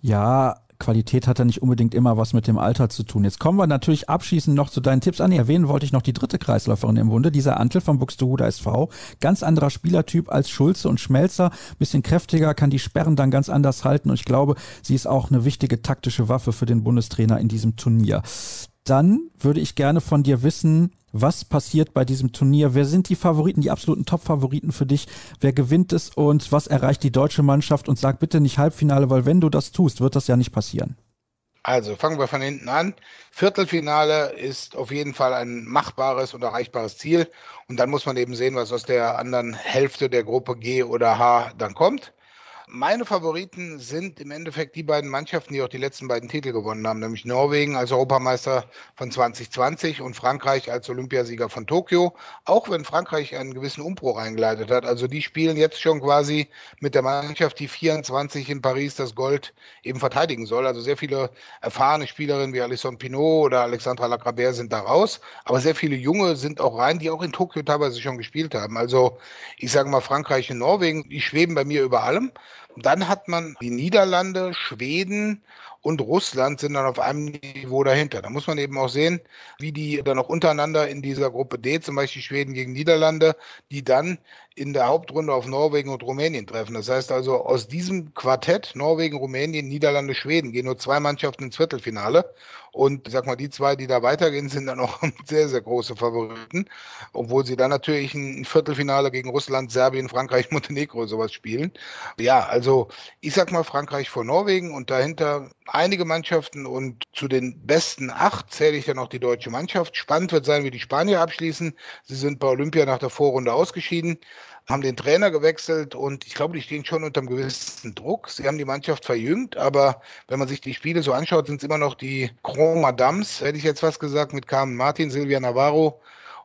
Ja, Qualität hat ja nicht unbedingt immer was mit dem Alter zu tun. Jetzt kommen wir natürlich abschließend noch zu deinen Tipps an. Erwähnen wollte ich noch die dritte Kreisläuferin im Bunde, dieser Antel vom Buxtehude SV. Ganz anderer Spielertyp als Schulze und Schmelzer. Bisschen kräftiger, kann die Sperren dann ganz anders halten und ich glaube, sie ist auch eine wichtige taktische Waffe für den Bundestrainer in diesem Turnier. Dann würde ich gerne von dir wissen, was passiert bei diesem Turnier? Wer sind die Favoriten, die absoluten Top-Favoriten für dich? Wer gewinnt es und was erreicht die deutsche Mannschaft? Und sag bitte nicht Halbfinale, weil wenn du das tust, wird das ja nicht passieren. Also fangen wir von hinten an. Viertelfinale ist auf jeden Fall ein machbares und erreichbares Ziel. Und dann muss man eben sehen, was aus der anderen Hälfte der Gruppe G oder H dann kommt. Meine Favoriten sind im Endeffekt die beiden Mannschaften, die auch die letzten beiden Titel gewonnen haben, nämlich Norwegen als Europameister von 2020 und Frankreich als Olympiasieger von Tokio. Auch wenn Frankreich einen gewissen Umbruch eingeleitet hat. Also die spielen jetzt schon quasi mit der Mannschaft, die 24 in Paris das Gold eben verteidigen soll. Also sehr viele erfahrene Spielerinnen wie Alison Pinot oder Alexandra Lacrabert sind da raus. Aber sehr viele junge sind auch rein, die auch in Tokio teilweise schon gespielt haben. Also ich sage mal Frankreich und Norwegen, die schweben bei mir über allem. Dann hat man die Niederlande, Schweden und Russland sind dann auf einem Niveau dahinter. Da muss man eben auch sehen, wie die dann auch untereinander in dieser Gruppe D, zum Beispiel Schweden gegen Niederlande, die dann in der Hauptrunde auf Norwegen und Rumänien treffen. Das heißt also, aus diesem Quartett, Norwegen, Rumänien, Niederlande, Schweden, gehen nur zwei Mannschaften ins Viertelfinale. Und sag mal, die zwei, die da weitergehen, sind dann auch sehr, sehr große Favoriten, obwohl sie dann natürlich ein Viertelfinale gegen Russland, Serbien, Frankreich, Montenegro sowas spielen. Ja, also ich sag mal Frankreich vor Norwegen und dahinter einige Mannschaften und zu den besten acht zähle ich ja noch die deutsche Mannschaft. Spannend wird sein, wie die Spanier abschließen. Sie sind bei Olympia nach der Vorrunde ausgeschieden haben den Trainer gewechselt und ich glaube, die stehen schon unter einem gewissen Druck. Sie haben die Mannschaft verjüngt, aber wenn man sich die Spiele so anschaut, sind es immer noch die Grand Madams, hätte ich jetzt was gesagt, mit Carmen Martin, Silvia Navarro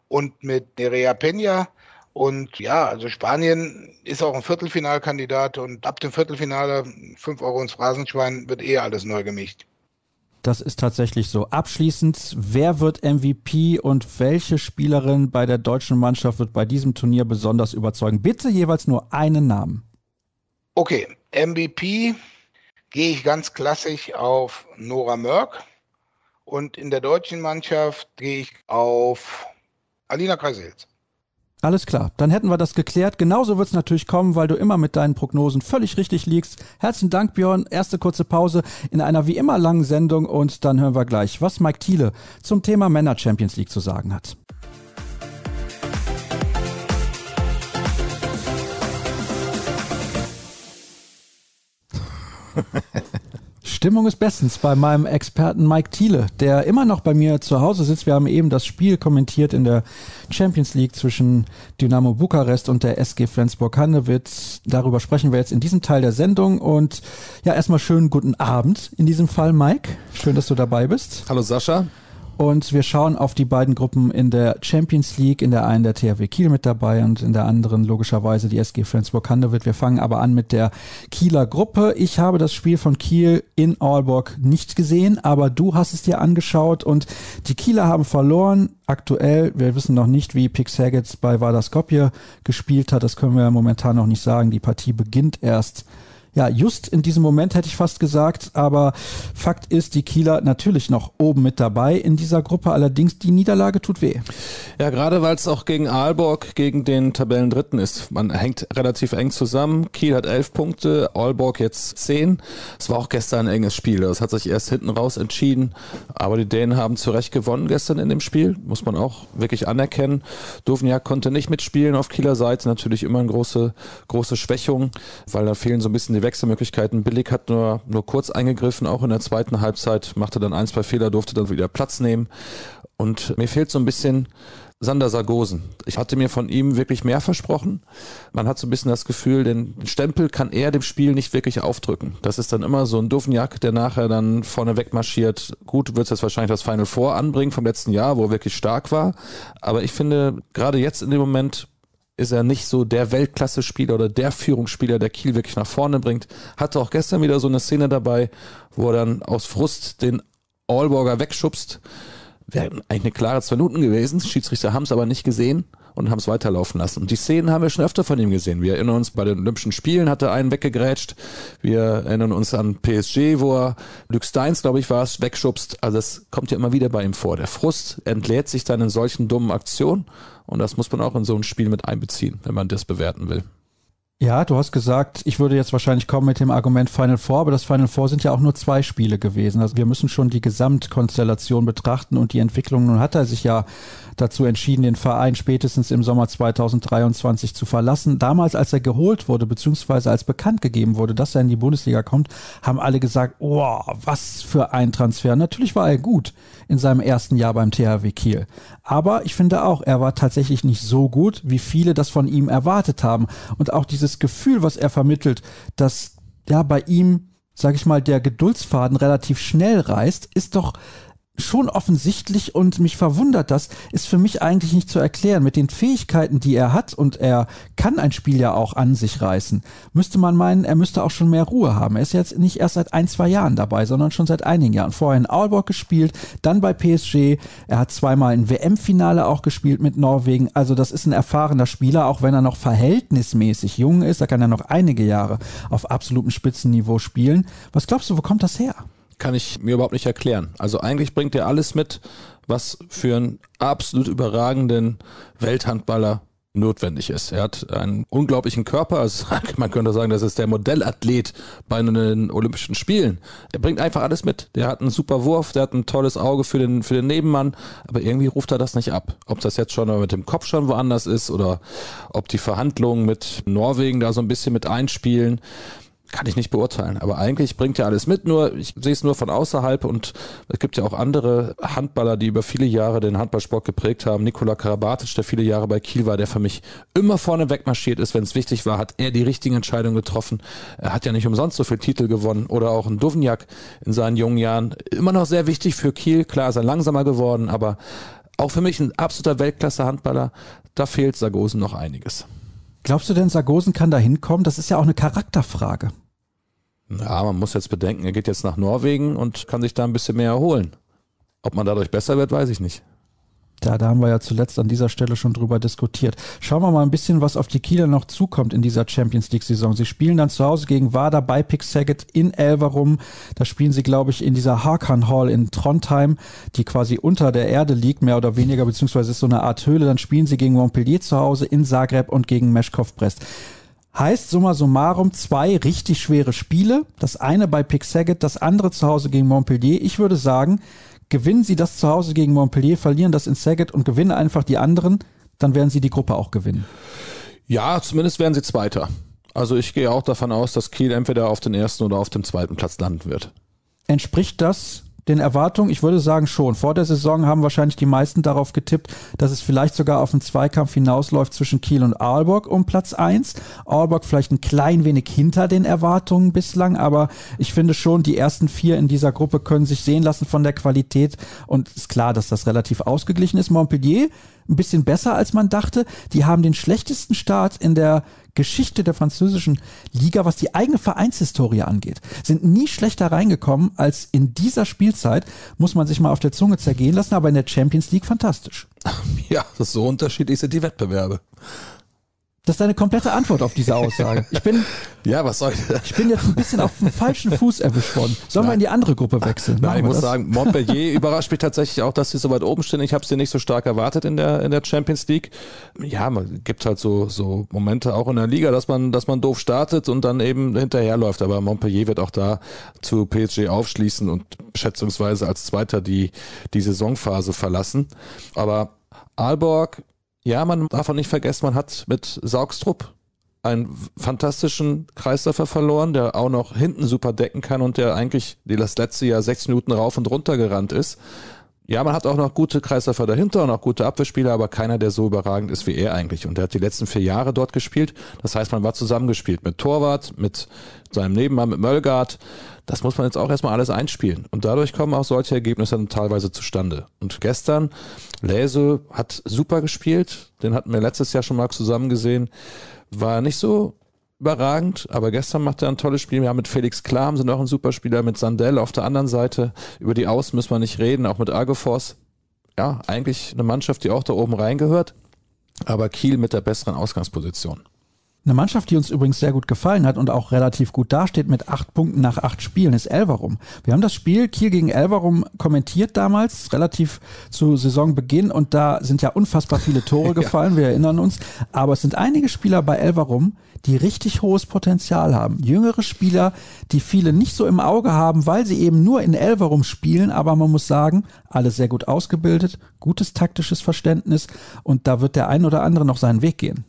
und mit Nerea Peña. Und ja, also Spanien ist auch ein Viertelfinalkandidat und ab dem Viertelfinale, 5 Euro ins Phrasenschwein, wird eh alles neu gemischt. Das ist tatsächlich so. Abschließend, wer wird MVP und welche Spielerin bei der deutschen Mannschaft wird bei diesem Turnier besonders überzeugen? Bitte jeweils nur einen Namen. Okay, MVP gehe ich ganz klassisch auf Nora Mörk und in der deutschen Mannschaft gehe ich auf Alina Kreisels. Alles klar, dann hätten wir das geklärt. Genauso wird es natürlich kommen, weil du immer mit deinen Prognosen völlig richtig liegst. Herzlichen Dank, Björn. Erste kurze Pause in einer wie immer langen Sendung und dann hören wir gleich, was Mike Thiele zum Thema Männer Champions League zu sagen hat. Stimmung ist bestens bei meinem Experten Mike Thiele, der immer noch bei mir zu Hause sitzt. Wir haben eben das Spiel kommentiert in der Champions League zwischen Dynamo Bukarest und der SG Flensburg-Handewitt. Darüber sprechen wir jetzt in diesem Teil der Sendung. Und ja, erstmal schönen guten Abend in diesem Fall, Mike. Schön, dass du dabei bist. Hallo Sascha. Und wir schauen auf die beiden Gruppen in der Champions League. In der einen der THW Kiel mit dabei und in der anderen logischerweise die SG Flensburg-Handewitt. Wir fangen aber an mit der Kieler Gruppe. Ich habe das Spiel von Kiel in Aalborg nicht gesehen, aber du hast es dir angeschaut und die Kieler haben verloren. Aktuell, wir wissen noch nicht, wie Pix Haggett bei Vardar Skopje gespielt hat. Das können wir momentan noch nicht sagen. Die Partie beginnt erst ja, just in diesem Moment hätte ich fast gesagt, aber Fakt ist, die Kieler natürlich noch oben mit dabei in dieser Gruppe, allerdings die Niederlage tut weh. Ja, gerade weil es auch gegen Aalborg, gegen den Tabellendritten ist. Man hängt relativ eng zusammen. Kiel hat elf Punkte, Aalborg jetzt zehn. Es war auch gestern ein enges Spiel. Das hat sich erst hinten raus entschieden, aber die Dänen haben zu Recht gewonnen gestern in dem Spiel, muss man auch wirklich anerkennen. Dovniak konnte nicht mitspielen auf Kieler Seite, natürlich immer eine große, große Schwächung, weil da fehlen so ein bisschen die Wechselmöglichkeiten. Billig hat nur, nur kurz eingegriffen, auch in der zweiten Halbzeit, machte dann ein, zwei Fehler, durfte dann wieder Platz nehmen. Und mir fehlt so ein bisschen Sander Sargosen. Ich hatte mir von ihm wirklich mehr versprochen. Man hat so ein bisschen das Gefühl, den Stempel kann er dem Spiel nicht wirklich aufdrücken. Das ist dann immer so ein Duvniak, der nachher dann vorne wegmarschiert. Gut, wird jetzt wahrscheinlich das Final Four anbringen vom letzten Jahr, wo er wirklich stark war. Aber ich finde, gerade jetzt in dem Moment ist er nicht so der Weltklasse-Spieler oder der Führungsspieler, der Kiel wirklich nach vorne bringt. Hatte auch gestern wieder so eine Szene dabei, wo er dann aus Frust den Allborger wegschubst. Wäre eigentlich eine klare zwei Minuten gewesen. Schiedsrichter haben es aber nicht gesehen und haben es weiterlaufen lassen. Und die Szenen haben wir schon öfter von ihm gesehen. Wir erinnern uns, bei den Olympischen Spielen hat er einen weggegrätscht. Wir erinnern uns an PSG, wo er Luke Steins, glaube ich, war es, wegschubst. Also das kommt ja immer wieder bei ihm vor. Der Frust entlädt sich dann in solchen dummen Aktionen und das muss man auch in so ein Spiel mit einbeziehen, wenn man das bewerten will. Ja, du hast gesagt, ich würde jetzt wahrscheinlich kommen mit dem Argument Final Four, aber das Final Four sind ja auch nur zwei Spiele gewesen. Also wir müssen schon die Gesamtkonstellation betrachten und die Entwicklung. Nun hat er sich ja dazu entschieden, den Verein spätestens im Sommer 2023 zu verlassen. Damals, als er geholt wurde, beziehungsweise als bekannt gegeben wurde, dass er in die Bundesliga kommt, haben alle gesagt, oh, was für ein Transfer. Natürlich war er gut in seinem ersten Jahr beim THW Kiel. Aber ich finde auch, er war tatsächlich nicht so gut, wie viele das von ihm erwartet haben. Und auch dieses Gefühl, was er vermittelt, dass ja bei ihm, sag ich mal, der Geduldsfaden relativ schnell reißt, ist doch schon offensichtlich und mich verwundert das, ist für mich eigentlich nicht zu erklären. Mit den Fähigkeiten, die er hat und er kann ein Spiel ja auch an sich reißen, müsste man meinen, er müsste auch schon mehr Ruhe haben. Er ist jetzt nicht erst seit ein, zwei Jahren dabei, sondern schon seit einigen Jahren. Vorher in Aalborg gespielt, dann bei PSG. Er hat zweimal ein WM-Finale auch gespielt mit Norwegen. Also das ist ein erfahrener Spieler, auch wenn er noch verhältnismäßig jung ist. Da kann er noch einige Jahre auf absolutem Spitzenniveau spielen. Was glaubst du, wo kommt das her? Kann ich mir überhaupt nicht erklären. Also eigentlich bringt er alles mit, was für einen absolut überragenden Welthandballer notwendig ist. Er hat einen unglaublichen Körper, also man könnte sagen, das ist der Modellathlet bei den Olympischen Spielen. Er bringt einfach alles mit. Der hat einen super Wurf, der hat ein tolles Auge für den, für den Nebenmann, aber irgendwie ruft er das nicht ab. Ob das jetzt schon mit dem Kopf schon woanders ist oder ob die Verhandlungen mit Norwegen da so ein bisschen mit einspielen kann ich nicht beurteilen. Aber eigentlich bringt er alles mit, nur ich sehe es nur von außerhalb und es gibt ja auch andere Handballer, die über viele Jahre den Handballsport geprägt haben. Nikola Karabatic, der viele Jahre bei Kiel war, der für mich immer vorne wegmarschiert ist, wenn es wichtig war, hat er die richtigen Entscheidungen getroffen. Er hat ja nicht umsonst so viele Titel gewonnen oder auch ein Duvniak in seinen jungen Jahren. Immer noch sehr wichtig für Kiel. Klar ist er langsamer geworden, aber auch für mich ein absoluter Weltklasse-Handballer. Da fehlt Sargosen noch einiges. Glaubst du denn, Sargosen kann da hinkommen? Das ist ja auch eine Charakterfrage. Ja, man muss jetzt bedenken, er geht jetzt nach Norwegen und kann sich da ein bisschen mehr erholen. Ob man dadurch besser wird, weiß ich nicht. Da, da haben wir ja zuletzt an dieser Stelle schon drüber diskutiert. Schauen wir mal ein bisschen, was auf die Kieler noch zukommt in dieser Champions League Saison. Sie spielen dann zu Hause gegen Wada bei Pick Saget in Elverum. Da spielen sie, glaube ich, in dieser Harkan Hall in Trondheim, die quasi unter der Erde liegt, mehr oder weniger, beziehungsweise ist so eine Art Höhle. Dann spielen sie gegen Montpellier zu Hause in Zagreb und gegen Meshkov Brest. Heißt summa summarum zwei richtig schwere Spiele. Das eine bei Pick Saget, das andere zu Hause gegen Montpellier. Ich würde sagen, gewinnen sie das zu Hause gegen Montpellier, verlieren das in Saget und gewinnen einfach die anderen, dann werden sie die Gruppe auch gewinnen. Ja, zumindest werden sie Zweiter. Also ich gehe auch davon aus, dass Kiel entweder auf den ersten oder auf dem zweiten Platz landen wird. Entspricht das den Erwartungen? Ich würde sagen schon. Vor der Saison haben wahrscheinlich die meisten darauf getippt, dass es vielleicht sogar auf einen Zweikampf hinausläuft zwischen Kiel und Aalborg um Platz eins. Aalborg vielleicht ein klein wenig hinter den Erwartungen bislang, aber ich finde schon, die ersten vier in dieser Gruppe können sich sehen lassen von der Qualität und ist klar, dass das relativ ausgeglichen ist. Montpellier ein bisschen besser, als man dachte. Die haben den schlechtesten Start in der Geschichte der französischen Liga, was die eigene Vereinshistorie angeht. Sind nie schlechter reingekommen als in dieser Spielzeit, muss man sich mal auf der Zunge zergehen lassen, aber in der Champions League fantastisch. Ja, so unterschiedlich sind die Wettbewerbe. Das ist deine komplette Antwort auf diese Aussage. Ich bin, ja, was soll ich? Ich bin jetzt ein bisschen auf dem falschen Fuß erwischt worden. Sollen Nein. wir in die andere Gruppe wechseln? Nein, ich muss das? sagen, Montpellier überrascht mich tatsächlich auch, dass sie so weit oben stehen. Ich habe sie nicht so stark erwartet in der in der Champions League. Ja, man gibt halt so so Momente auch in der Liga, dass man dass man doof startet und dann eben hinterherläuft. Aber Montpellier wird auch da zu PSG aufschließen und schätzungsweise als Zweiter die die Saisonphase verlassen. Aber Aalborg ja, man darf auch nicht vergessen, man hat mit Saugstrupp einen fantastischen Kreisläufer verloren, der auch noch hinten super decken kann und der eigentlich das letzte Jahr sechs Minuten rauf und runter gerannt ist. Ja, man hat auch noch gute Kreisläufer dahinter und auch gute Abwehrspieler, aber keiner, der so überragend ist wie er eigentlich. Und er hat die letzten vier Jahre dort gespielt. Das heißt, man war zusammengespielt mit Torwart, mit seinem Nebenmann, mit Möllgard. Das muss man jetzt auch erstmal alles einspielen. Und dadurch kommen auch solche Ergebnisse dann teilweise zustande. Und gestern, Läse hat super gespielt. Den hatten wir letztes Jahr schon mal zusammen gesehen. War nicht so überragend, aber gestern macht er ein tolles Spiel. Wir haben mit Felix Klam sind auch ein super Spieler, mit Sandell auf der anderen Seite. Über die Außen müssen wir nicht reden, auch mit Argofors. Ja, eigentlich eine Mannschaft, die auch da oben reingehört, aber Kiel mit der besseren Ausgangsposition. Eine Mannschaft, die uns übrigens sehr gut gefallen hat und auch relativ gut dasteht mit acht Punkten nach acht Spielen, ist Elverum. Wir haben das Spiel Kiel gegen Elverum kommentiert damals, relativ zu Saisonbeginn und da sind ja unfassbar viele Tore gefallen, ja. wir erinnern uns. Aber es sind einige Spieler bei Elverum, die richtig hohes Potenzial haben. Jüngere Spieler, die viele nicht so im Auge haben, weil sie eben nur in Elverum spielen, aber man muss sagen, alle sehr gut ausgebildet, gutes taktisches Verständnis und da wird der ein oder andere noch seinen Weg gehen.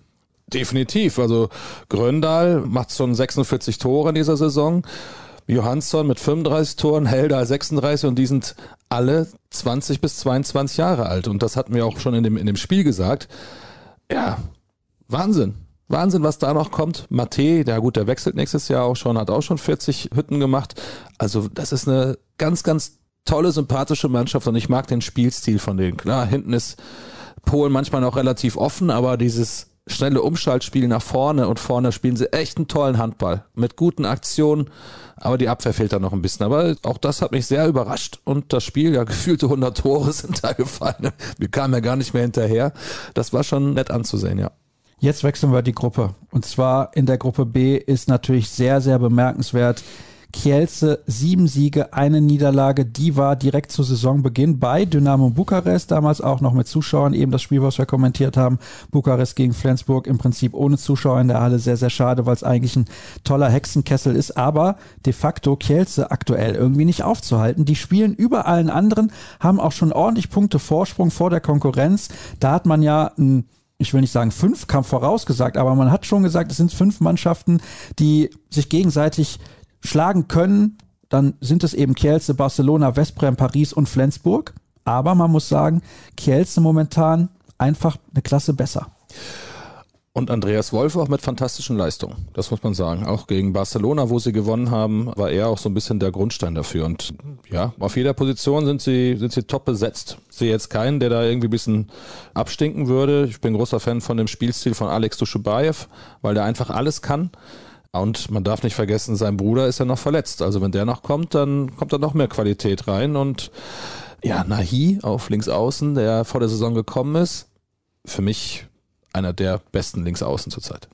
Definitiv. Also Gröndal macht schon 46 Tore in dieser Saison. Johansson mit 35 Toren, Helda 36 und die sind alle 20 bis 22 Jahre alt. Und das hatten wir auch schon in dem, in dem Spiel gesagt. Ja, Wahnsinn. Wahnsinn, was da noch kommt. Mate, der gut, der wechselt nächstes Jahr auch schon, hat auch schon 40 Hütten gemacht. Also das ist eine ganz, ganz tolle, sympathische Mannschaft und ich mag den Spielstil von denen. Klar, hinten ist Polen manchmal noch relativ offen, aber dieses schnelle Umschaltspiel nach vorne und vorne spielen sie echt einen tollen Handball mit guten Aktionen, aber die Abwehr fehlt da noch ein bisschen. Aber auch das hat mich sehr überrascht und das Spiel, ja gefühlte 100 Tore sind da gefallen. Wir kamen ja gar nicht mehr hinterher. Das war schon nett anzusehen, ja. Jetzt wechseln wir die Gruppe. Und zwar in der Gruppe B ist natürlich sehr, sehr bemerkenswert, Kielce sieben Siege, eine Niederlage. Die war direkt zu Saisonbeginn bei Dynamo Bukarest, damals auch noch mit Zuschauern. Eben das Spiel, was wir kommentiert haben. Bukarest gegen Flensburg im Prinzip ohne Zuschauer in der Halle. Sehr, sehr schade, weil es eigentlich ein toller Hexenkessel ist. Aber de facto Kielce aktuell irgendwie nicht aufzuhalten. Die spielen über allen anderen, haben auch schon ordentlich Punkte Vorsprung vor der Konkurrenz. Da hat man ja ein ich will nicht sagen Fünfkampf vorausgesagt, aber man hat schon gesagt, es sind fünf Mannschaften, die sich gegenseitig schlagen können, dann sind es eben Kielce, Barcelona, Westbrem, Paris und Flensburg. Aber man muss sagen, Kielce momentan einfach eine Klasse besser. Und Andreas Wolf auch mit fantastischen Leistungen, das muss man sagen. Auch gegen Barcelona, wo sie gewonnen haben, war er auch so ein bisschen der Grundstein dafür. Und ja, auf jeder Position sind sie, sind sie top besetzt. Ich sehe jetzt keinen, der da irgendwie ein bisschen abstinken würde. Ich bin großer Fan von dem Spielstil von Alex Duschebaev, weil der einfach alles kann. Und man darf nicht vergessen, sein Bruder ist ja noch verletzt. Also wenn der noch kommt, dann kommt da noch mehr Qualität rein. Und ja, Nahi auf links außen, der vor der Saison gekommen ist, für mich einer der besten Linksaußen zurzeit.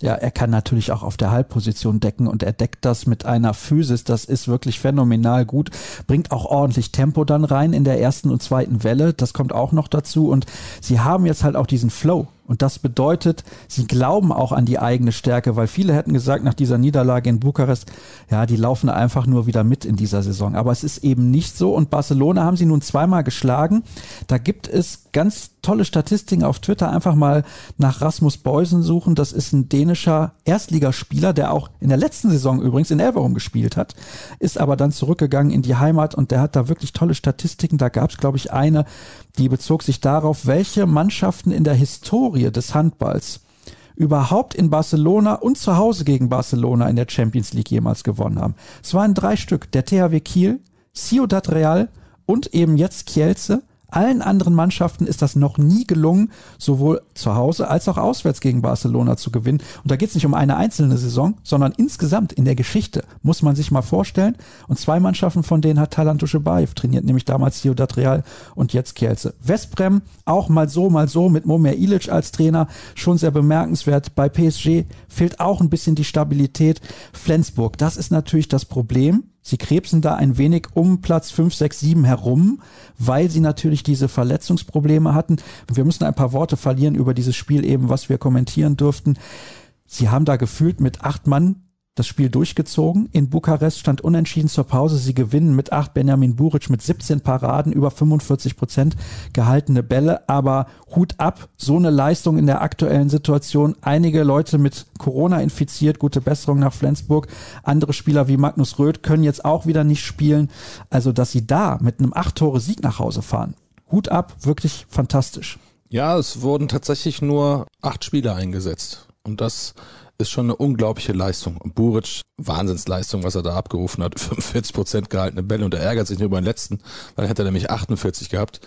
Ja, er kann natürlich auch auf der Halbposition decken und er deckt das mit einer Physis. Das ist wirklich phänomenal gut. Bringt auch ordentlich Tempo dann rein in der ersten und zweiten Welle. Das kommt auch noch dazu. Und sie haben jetzt halt auch diesen Flow. Und das bedeutet, sie glauben auch an die eigene Stärke, weil viele hätten gesagt, nach dieser Niederlage in Bukarest, ja, die laufen einfach nur wieder mit in dieser Saison. Aber es ist eben nicht so. Und Barcelona haben sie nun zweimal geschlagen. Da gibt es ganz tolle Statistiken auf Twitter. Einfach mal nach Rasmus Beusen suchen. Das ist ein dänischer Erstligaspieler, der auch in der letzten Saison übrigens in Elverum gespielt hat, ist aber dann zurückgegangen in die Heimat und der hat da wirklich tolle Statistiken. Da gab es, glaube ich, eine, die bezog sich darauf, welche Mannschaften in der Historie des Handballs überhaupt in Barcelona und zu Hause gegen Barcelona in der Champions League jemals gewonnen haben. Es waren drei Stück, der THW Kiel, Ciudad Real und eben jetzt Kielce. Allen anderen Mannschaften ist das noch nie gelungen, sowohl zu Hause als auch auswärts gegen Barcelona zu gewinnen. Und da geht es nicht um eine einzelne Saison, sondern insgesamt in der Geschichte, muss man sich mal vorstellen. Und zwei Mannschaften von denen hat Talant Duschebaev trainiert, nämlich damals Ciudad Real und jetzt Kielce. Westbrem auch mal so, mal so mit Momir Ilic als Trainer, schon sehr bemerkenswert. Bei PSG fehlt auch ein bisschen die Stabilität. Flensburg, das ist natürlich das Problem. Sie krebsen da ein wenig um Platz 5, 6, 7 herum, weil sie natürlich diese Verletzungsprobleme hatten. Wir müssen ein paar Worte verlieren über dieses Spiel eben, was wir kommentieren durften. Sie haben da gefühlt mit acht Mann das Spiel durchgezogen. In Bukarest stand unentschieden zur Pause. Sie gewinnen mit acht Benjamin Buric mit 17 Paraden, über 45 Prozent gehaltene Bälle. Aber Hut ab, so eine Leistung in der aktuellen Situation. Einige Leute mit Corona infiziert, gute Besserung nach Flensburg. Andere Spieler wie Magnus Röth können jetzt auch wieder nicht spielen. Also, dass sie da mit einem acht Tore Sieg nach Hause fahren. Hut ab, wirklich fantastisch. Ja, es wurden tatsächlich nur acht Spieler eingesetzt. Und das ist schon eine unglaubliche Leistung. Buric, Wahnsinnsleistung, was er da abgerufen hat. 45 Prozent gehaltene Bälle und er ärgert sich nur über den letzten, weil er hätte nämlich 48 gehabt.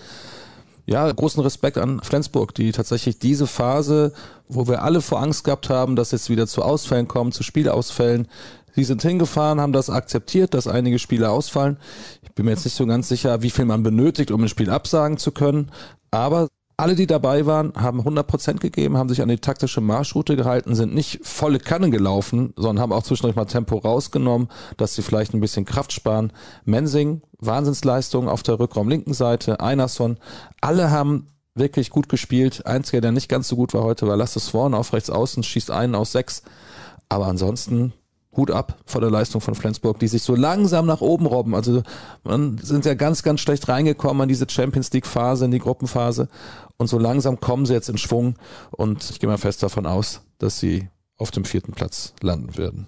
Ja, großen Respekt an Flensburg, die tatsächlich diese Phase, wo wir alle vor Angst gehabt haben, dass jetzt wieder zu Ausfällen kommen, zu Spielausfällen, Sie sind hingefahren, haben das akzeptiert, dass einige Spiele ausfallen. Ich bin mir jetzt nicht so ganz sicher, wie viel man benötigt, um ein Spiel absagen zu können. Aber alle, die dabei waren, haben 100 Prozent gegeben, haben sich an die taktische Marschroute gehalten, sind nicht volle Kanne gelaufen, sondern haben auch zwischendurch mal Tempo rausgenommen, dass sie vielleicht ein bisschen Kraft sparen. Mensing, Wahnsinnsleistung auf der Rückraum linken Seite, Einerson, alle haben wirklich gut gespielt. Einziger, der nicht ganz so gut war heute, war Lasse Swan auf rechts außen, schießt einen aus sechs. Aber ansonsten Hut ab vor der Leistung von Flensburg, die sich so langsam nach oben robben. Also man sind ja ganz, ganz schlecht reingekommen an diese Champions League Phase, in die Gruppenphase. Und so langsam kommen sie jetzt in Schwung. Und ich gehe mal fest davon aus, dass sie auf dem vierten Platz landen werden.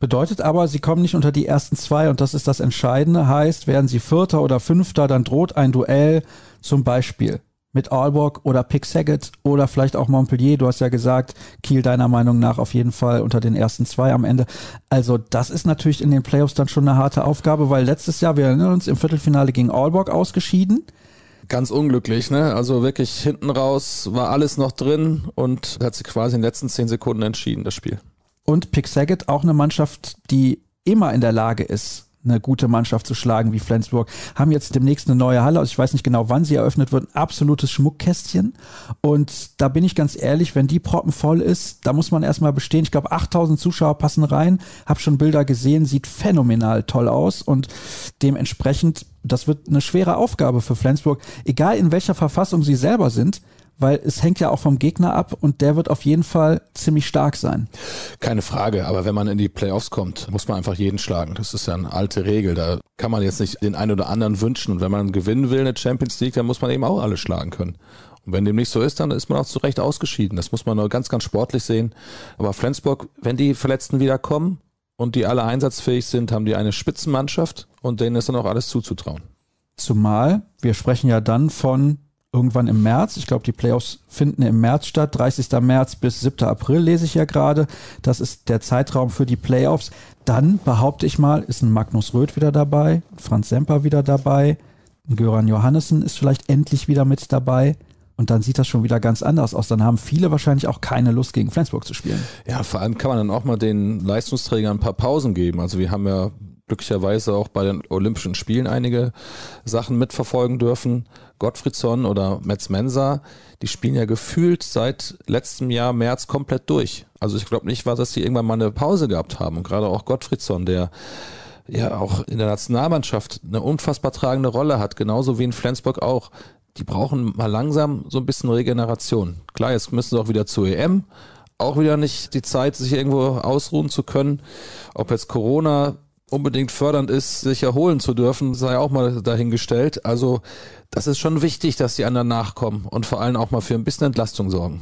Bedeutet aber, sie kommen nicht unter die ersten zwei und das ist das Entscheidende. Heißt, werden sie Vierter oder Fünfter, dann droht ein Duell zum Beispiel mit Aalborg oder Pick Saget oder vielleicht auch Montpellier. Du hast ja gesagt, Kiel deiner Meinung nach auf jeden Fall unter den ersten zwei am Ende. Also das ist natürlich in den Playoffs dann schon eine harte Aufgabe, weil letztes Jahr, wir erinnern uns, im Viertelfinale gegen Aalborg ausgeschieden. Ganz unglücklich, ne? Also wirklich hinten raus war alles noch drin und hat sich quasi in den letzten zehn Sekunden entschieden, das Spiel. Und Pick Saget auch eine Mannschaft, die immer in der Lage ist, eine gute Mannschaft zu schlagen wie Flensburg. Haben jetzt demnächst eine neue Halle, also ich weiß nicht genau, wann sie eröffnet wird, ein absolutes Schmuckkästchen. Und da bin ich ganz ehrlich, wenn die proppenvoll ist, da muss man erstmal bestehen. Ich glaube, 8000 Zuschauer passen rein. Hab schon Bilder gesehen, sieht phänomenal toll aus und dementsprechend, das wird eine schwere Aufgabe für Flensburg. Egal in welcher Verfassung sie selber sind, weil es hängt ja auch vom Gegner ab und der wird auf jeden Fall ziemlich stark sein. Keine Frage, aber wenn man in die Playoffs kommt, muss man einfach jeden schlagen. Das ist ja eine alte Regel. Da kann man jetzt nicht den einen oder anderen wünschen. Und wenn man gewinnen will, eine Champions League, dann muss man eben auch alle schlagen können. Und wenn dem nicht so ist, dann ist man auch zu Recht ausgeschieden. Das muss man nur ganz, ganz sportlich sehen. Aber Flensburg, wenn die Verletzten wieder kommen und die alle einsatzfähig sind, haben die eine Spitzenmannschaft und denen ist dann auch alles zuzutrauen. Zumal, wir sprechen ja dann von irgendwann im März. Ich glaube, die Playoffs finden im März statt. 30. März bis 7. April lese ich ja gerade. Das ist der Zeitraum für die Playoffs. Dann behaupte ich mal, ist ein Magnus Röth wieder dabei, Franz Semper wieder dabei, ein Göran Johannessen ist vielleicht endlich wieder mit dabei. Und dann sieht das schon wieder ganz anders aus. Dann haben viele wahrscheinlich auch keine Lust, gegen Flensburg zu spielen. Ja, vor allem kann man dann auch mal den Leistungsträgern ein paar Pausen geben. Also wir haben ja glücklicherweise auch bei den Olympischen Spielen einige Sachen mitverfolgen dürfen. Gottfriedson oder Metz Mensa, die spielen ja gefühlt seit letztem Jahr März komplett durch. Also ich glaube nicht, war, dass sie irgendwann mal eine Pause gehabt haben. Und gerade auch Gottfriedson, der ja auch in der Nationalmannschaft eine unfassbar tragende Rolle hat, genauso wie in Flensburg auch. Die brauchen mal langsam so ein bisschen Regeneration. Klar, jetzt müssen sie auch wieder zur EM. Auch wieder nicht die Zeit, sich irgendwo ausruhen zu können. Ob jetzt Corona unbedingt fördernd ist, sich erholen zu dürfen, sei auch mal dahingestellt. Also das ist schon wichtig, dass die anderen nachkommen und vor allem auch mal für ein bisschen Entlastung sorgen.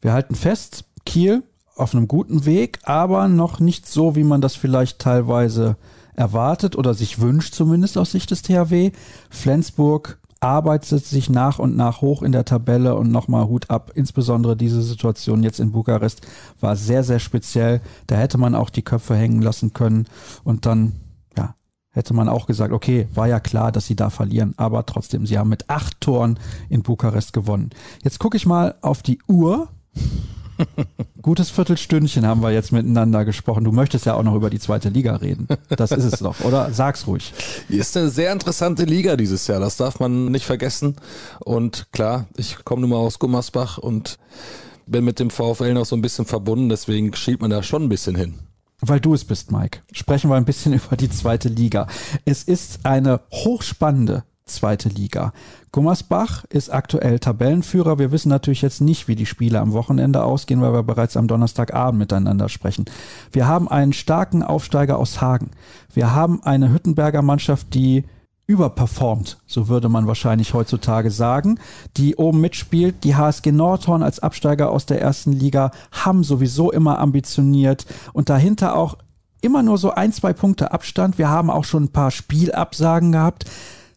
Wir halten fest, Kiel auf einem guten Weg, aber noch nicht so, wie man das vielleicht teilweise erwartet oder sich wünscht, zumindest aus Sicht des THW. Flensburg arbeitet sich nach und nach hoch in der Tabelle und nochmal Hut ab. Insbesondere diese Situation jetzt in Bukarest war sehr, sehr speziell. Da hätte man auch die Köpfe hängen lassen können und dann, ja, hätte man auch gesagt, okay, war ja klar, dass sie da verlieren, aber trotzdem, sie haben mit acht Toren in Bukarest gewonnen. Jetzt gucke ich mal auf die Uhr. Gutes Viertelstündchen haben wir jetzt miteinander gesprochen. Du möchtest ja auch noch über die zweite Liga reden. Das ist es doch, oder? Sag's ruhig. Ist eine sehr interessante Liga dieses Jahr, das darf man nicht vergessen. Und klar, ich komme nun mal aus Gummersbach und bin mit dem VfL noch so ein bisschen verbunden, deswegen schielt man da schon ein bisschen hin weil du es bist, Mike, sprechen wir ein bisschen über die zweite Liga. Es ist eine hochspannende zweite Liga. Gummersbach ist aktuell Tabellenführer. Wir wissen natürlich jetzt nicht, wie die Spiele am Wochenende ausgehen, weil wir bereits am Donnerstagabend miteinander sprechen. Wir haben einen starken Aufsteiger aus Hagen. Wir haben eine Hüttenberger Mannschaft, die überperformt, so würde man wahrscheinlich heutzutage sagen, die oben mitspielt. Die HSG Nordhorn als Absteiger aus der ersten Liga haben sowieso immer ambitioniert und dahinter auch immer nur so ein, zwei Punkte Abstand. Wir haben auch schon ein paar Spielabsagen gehabt.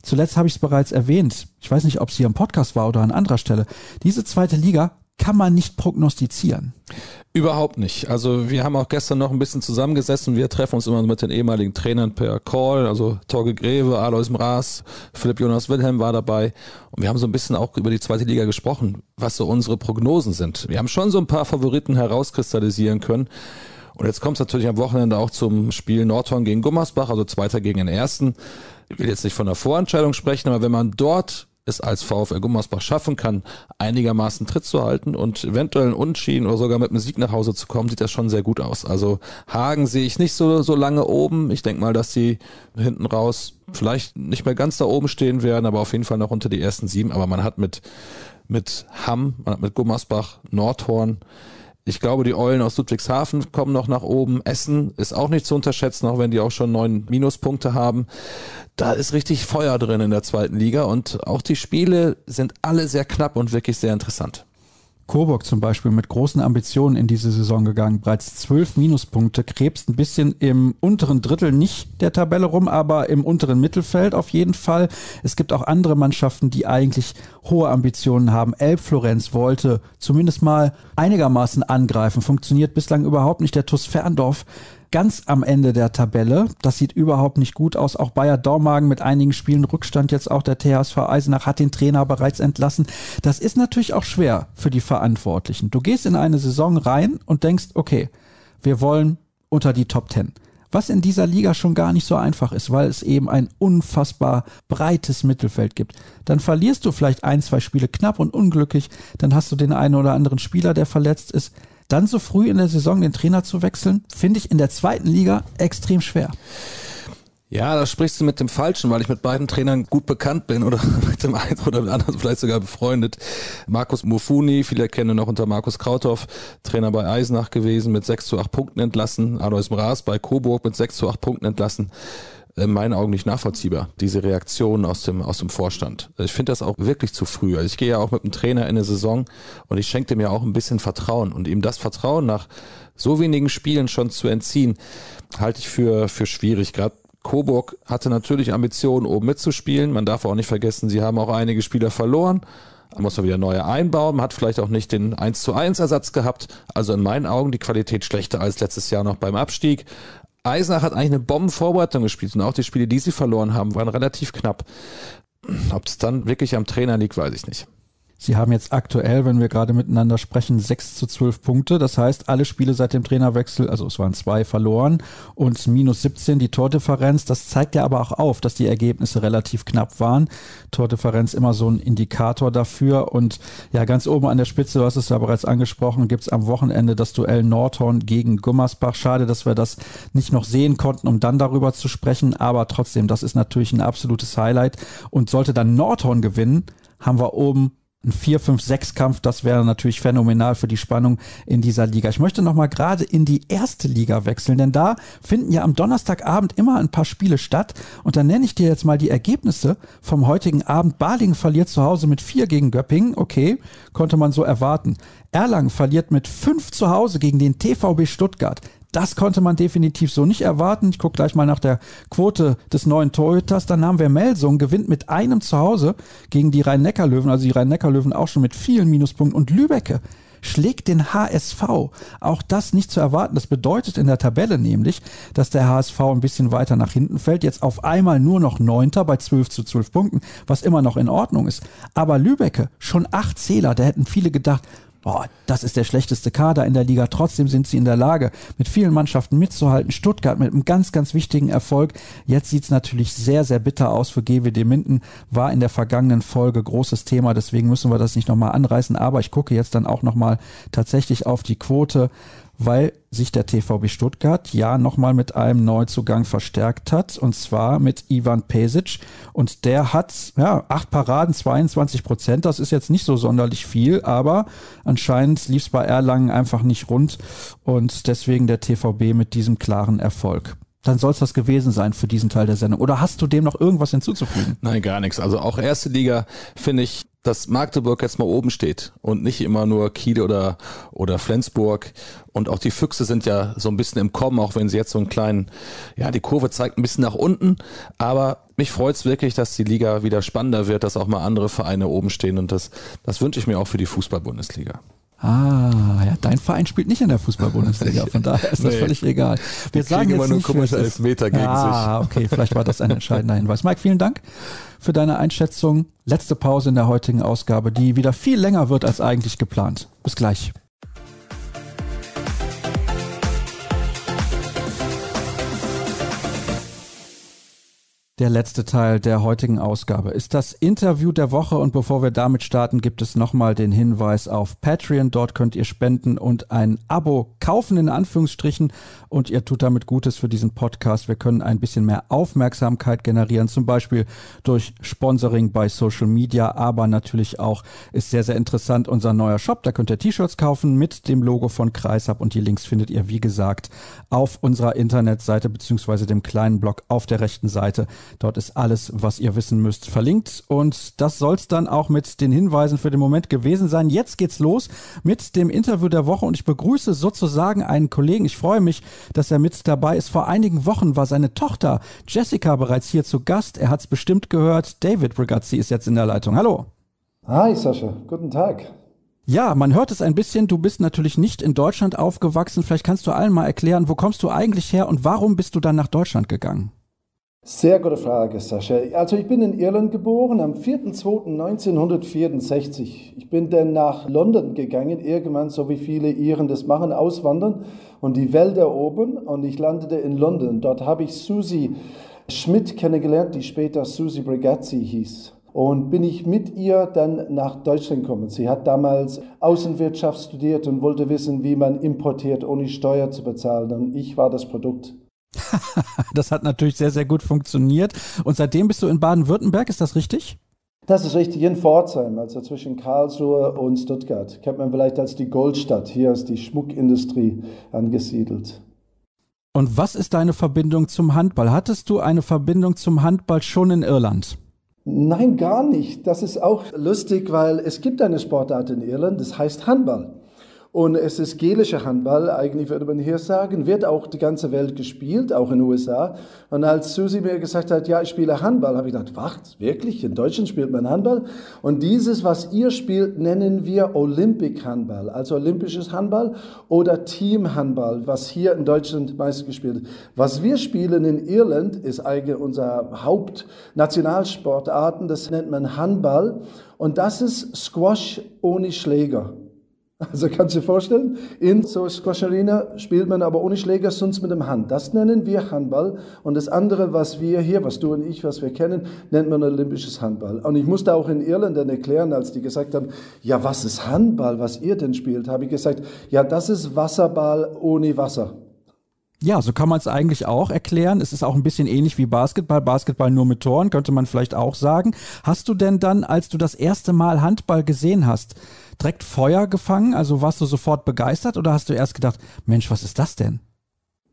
Zuletzt habe ich es bereits erwähnt. Ich weiß nicht, ob es hier im Podcast war oder an anderer Stelle. Diese zweite Liga kann man nicht prognostizieren. Überhaupt nicht. Also wir haben auch gestern noch ein bisschen zusammengesessen. Wir treffen uns immer mit den ehemaligen Trainern per Call. Also Torge Greve, Alois Mraz, Philipp Jonas Wilhelm war dabei. Und wir haben so ein bisschen auch über die zweite Liga gesprochen, was so unsere Prognosen sind. Wir haben schon so ein paar Favoriten herauskristallisieren können. Und jetzt kommt es natürlich am Wochenende auch zum Spiel Nordhorn gegen Gummersbach, also Zweiter gegen den Ersten. Ich will jetzt nicht von der Vorentscheidung sprechen, aber wenn man dort es als VfL Gummersbach schaffen kann, einigermaßen Tritt zu halten und eventuell einen Unschien oder sogar mit einem Sieg nach Hause zu kommen, sieht das schon sehr gut aus. Also Hagen sehe ich nicht so, so lange oben. Ich denke mal, dass die hinten raus vielleicht nicht mehr ganz da oben stehen werden, aber auf jeden Fall noch unter die ersten sieben. Aber man hat mit, mit Hamm, man hat mit Gummersbach, Nordhorn, ich glaube, die Eulen aus Ludwigshafen kommen noch nach oben. Essen ist auch nicht zu unterschätzen, auch wenn die auch schon neun Minuspunkte haben. Da ist richtig Feuer drin in der zweiten Liga und auch die Spiele sind alle sehr knapp und wirklich sehr interessant. Coburg zum Beispiel mit großen Ambitionen in diese Saison gegangen, bereits zwölf Minuspunkte, krebst ein bisschen im unteren Drittel nicht der Tabelle rum, aber im unteren Mittelfeld auf jeden Fall. Es gibt auch andere Mannschaften, die eigentlich hohe Ambitionen haben. Elbflorenz wollte zumindest mal einigermaßen angreifen, funktioniert bislang überhaupt nicht. Der TuS Ferndorf ganz am Ende der Tabelle. Das sieht überhaupt nicht gut aus. Auch Bayer Dormagen mit einigen Spielen Rückstand. Jetzt auch der THSV Eisenach hat den Trainer bereits entlassen. Das ist natürlich auch schwer für die Verantwortlichen. Du gehst in eine Saison rein und denkst, okay, wir wollen unter die Top Ten. Was in dieser Liga schon gar nicht so einfach ist, weil es eben ein unfassbar breites Mittelfeld gibt. Dann verlierst du vielleicht ein, zwei Spiele knapp und unglücklich. Dann hast du den einen oder anderen Spieler, der verletzt ist dann so früh in der Saison den Trainer zu wechseln, finde ich in der zweiten Liga extrem schwer. Ja, da sprichst du mit dem Falschen, weil ich mit beiden Trainern gut bekannt bin oder mit dem einen oder dem anderen vielleicht sogar befreundet. Markus Mufuni, viele kennen noch unter Markus Krauthoff, Trainer bei Eisenach gewesen, mit 6 zu 8 Punkten entlassen. Alois Mraz bei Coburg mit 6 zu 8 Punkten entlassen in meinen Augen nicht nachvollziehbar, diese Reaktion aus dem, aus dem Vorstand. Ich finde das auch wirklich zu früh. Also ich gehe ja auch mit dem Trainer in eine Saison und ich schenke mir auch ein bisschen Vertrauen und ihm das Vertrauen nach so wenigen Spielen schon zu entziehen, halte ich für, für schwierig. Gerade Coburg hatte natürlich Ambitionen, oben mitzuspielen. Man darf auch nicht vergessen, sie haben auch einige Spieler verloren. Da muss man wieder neue einbauen. Man hat vielleicht auch nicht den 1 zu 1 Ersatz gehabt. Also in meinen Augen die Qualität schlechter als letztes Jahr noch beim Abstieg. Eisenach hat eigentlich eine Bombenvorbereitung gespielt und auch die Spiele, die sie verloren haben, waren relativ knapp. Ob es dann wirklich am Trainer liegt, weiß ich nicht. Sie haben jetzt aktuell, wenn wir gerade miteinander sprechen, 6 zu 12 Punkte. Das heißt, alle Spiele seit dem Trainerwechsel, also es waren zwei verloren und minus 17 die Tordifferenz. Das zeigt ja aber auch auf, dass die Ergebnisse relativ knapp waren. Tordifferenz immer so ein Indikator dafür. Und ja, ganz oben an der Spitze, du hast es ja bereits angesprochen, gibt's am Wochenende das Duell Nordhorn gegen Gummersbach. Schade, dass wir das nicht noch sehen konnten, um dann darüber zu sprechen. Aber trotzdem, das ist natürlich ein absolutes Highlight. Und sollte dann Nordhorn gewinnen, haben wir oben ein 4-5-6-Kampf, das wäre natürlich phänomenal für die Spannung in dieser Liga. Ich möchte nochmal gerade in die erste Liga wechseln, denn da finden ja am Donnerstagabend immer ein paar Spiele statt. Und dann nenne ich dir jetzt mal die Ergebnisse vom heutigen Abend. Balingen verliert zu Hause mit 4 gegen Göppingen. Okay, konnte man so erwarten. Erlangen verliert mit 5 zu Hause gegen den TVB Stuttgart. Das konnte man definitiv so nicht erwarten. Ich gucke gleich mal nach der Quote des neuen Torhüters. Dann haben wir Melsung, gewinnt mit einem zu Hause gegen die Rhein-Neckar-Löwen, also die Rhein-Neckar-Löwen auch schon mit vielen Minuspunkten. Und Lübecke schlägt den HSV. Auch das nicht zu erwarten. Das bedeutet in der Tabelle nämlich, dass der HSV ein bisschen weiter nach hinten fällt. Jetzt auf einmal nur noch Neunter bei 12 zu 12 Punkten, was immer noch in Ordnung ist. Aber Lübecke, schon acht Zähler, da hätten viele gedacht, boah, das ist der schlechteste Kader in der Liga. Trotzdem sind sie in der Lage, mit vielen Mannschaften mitzuhalten. Stuttgart mit einem ganz, ganz wichtigen Erfolg. Jetzt sieht's natürlich sehr, sehr bitter aus für GWD Minden. War in der vergangenen Folge großes Thema. Deswegen müssen wir das nicht nochmal anreißen. Aber ich gucke jetzt dann auch nochmal tatsächlich auf die Quote weil sich der TVB Stuttgart ja nochmal mit einem Neuzugang verstärkt hat und zwar mit Ivan Pesic. Und der hat ja acht Paraden, 22 Prozent. Das ist jetzt nicht so sonderlich viel, aber anscheinend lief es bei Erlangen einfach nicht rund. Und deswegen der TVB mit diesem klaren Erfolg dann soll es das gewesen sein für diesen Teil der Sendung. Oder hast du dem noch irgendwas hinzuzufügen? Nein, gar nichts. Also auch erste Liga finde ich dass Magdeburg jetzt mal oben steht und nicht immer nur Kiel oder, oder Flensburg. Und auch die Füchse sind ja so ein bisschen im Kommen, auch wenn sie jetzt so einen kleinen, ja, die Kurve zeigt ein bisschen nach unten. Aber mich freut es wirklich, dass die Liga wieder spannender wird, dass auch mal andere Vereine oben stehen. Und das, das wünsche ich mir auch für die Fußball-Bundesliga. Ah, ja, dein Verein spielt nicht in der Fußball-Bundesliga, von daher ist das nee. völlig egal. Wir, Wir sagen jetzt immer nur komische Elfmeter gegen ah, sich. Ah, okay, vielleicht war das ein entscheidender Hinweis. Mike, vielen Dank für deine Einschätzung. Letzte Pause in der heutigen Ausgabe, die wieder viel länger wird als eigentlich geplant. Bis gleich. Der letzte Teil der heutigen Ausgabe ist das Interview der Woche und bevor wir damit starten, gibt es nochmal den Hinweis auf Patreon. Dort könnt ihr spenden und ein Abo kaufen in Anführungsstrichen und ihr tut damit Gutes für diesen Podcast. Wir können ein bisschen mehr Aufmerksamkeit generieren, zum Beispiel durch Sponsoring bei Social Media, aber natürlich auch ist sehr, sehr interessant unser neuer Shop. Da könnt ihr T-Shirts kaufen mit dem Logo von Kreisab und die Links findet ihr, wie gesagt, auf unserer Internetseite beziehungsweise dem kleinen Blog auf der rechten Seite. Dort ist alles, was ihr wissen müsst, verlinkt. Und das soll es dann auch mit den Hinweisen für den Moment gewesen sein. Jetzt geht's los mit dem Interview der Woche und ich begrüße sozusagen einen Kollegen. Ich freue mich, dass er mit dabei ist. Vor einigen Wochen war seine Tochter Jessica bereits hier zu Gast. Er hat es bestimmt gehört. David Brigazzi ist jetzt in der Leitung. Hallo. Hi Sascha, guten Tag. Ja, man hört es ein bisschen. Du bist natürlich nicht in Deutschland aufgewachsen. Vielleicht kannst du allen mal erklären, wo kommst du eigentlich her und warum bist du dann nach Deutschland gegangen? Sehr gute Frage, Sascha. Also ich bin in Irland geboren am 4.2.1964. Ich bin dann nach London gegangen, irgendwann, so wie viele Iren das machen, auswandern und die Welt erobern. Und ich landete in London. Dort habe ich Susie Schmidt kennengelernt, die später Susie Brigazzi hieß. Und bin ich mit ihr dann nach Deutschland gekommen. Sie hat damals Außenwirtschaft studiert und wollte wissen, wie man importiert, ohne Steuer zu bezahlen. Und ich war das Produkt. das hat natürlich sehr, sehr gut funktioniert. Und seitdem bist du in Baden-Württemberg, ist das richtig? Das ist richtig, in Pforzheim, also zwischen Karlsruhe und Stuttgart. Kennt man vielleicht als die Goldstadt. Hier ist die Schmuckindustrie angesiedelt. Und was ist deine Verbindung zum Handball? Hattest du eine Verbindung zum Handball schon in Irland? Nein, gar nicht. Das ist auch lustig, weil es gibt eine Sportart in Irland, das heißt Handball. Und es ist gelischer Handball, eigentlich würde man hier sagen, wird auch die ganze Welt gespielt, auch in den USA. Und als Susi mir gesagt hat, ja, ich spiele Handball, habe ich gedacht, was, wirklich? In Deutschland spielt man Handball? Und dieses, was ihr spielt, nennen wir Olympic Handball, also olympisches Handball oder Team Handball, was hier in Deutschland meist gespielt wird. Was wir spielen in Irland, ist eigentlich unser Hauptnationalsportarten, das nennt man Handball. Und das ist Squash ohne Schläger. Also kannst du dir vorstellen, in so Squash Arena spielt man aber ohne Schläger, sonst mit dem Hand. Das nennen wir Handball. Und das andere, was wir hier, was du und ich, was wir kennen, nennt man olympisches Handball. Und ich musste auch in Irland dann erklären, als die gesagt haben, ja, was ist Handball, was ihr denn spielt, habe ich gesagt, ja, das ist Wasserball ohne Wasser. Ja, so kann man es eigentlich auch erklären. Es ist auch ein bisschen ähnlich wie Basketball. Basketball nur mit Toren, könnte man vielleicht auch sagen. Hast du denn dann, als du das erste Mal Handball gesehen hast, direkt Feuer gefangen? Also warst du sofort begeistert oder hast du erst gedacht, Mensch, was ist das denn?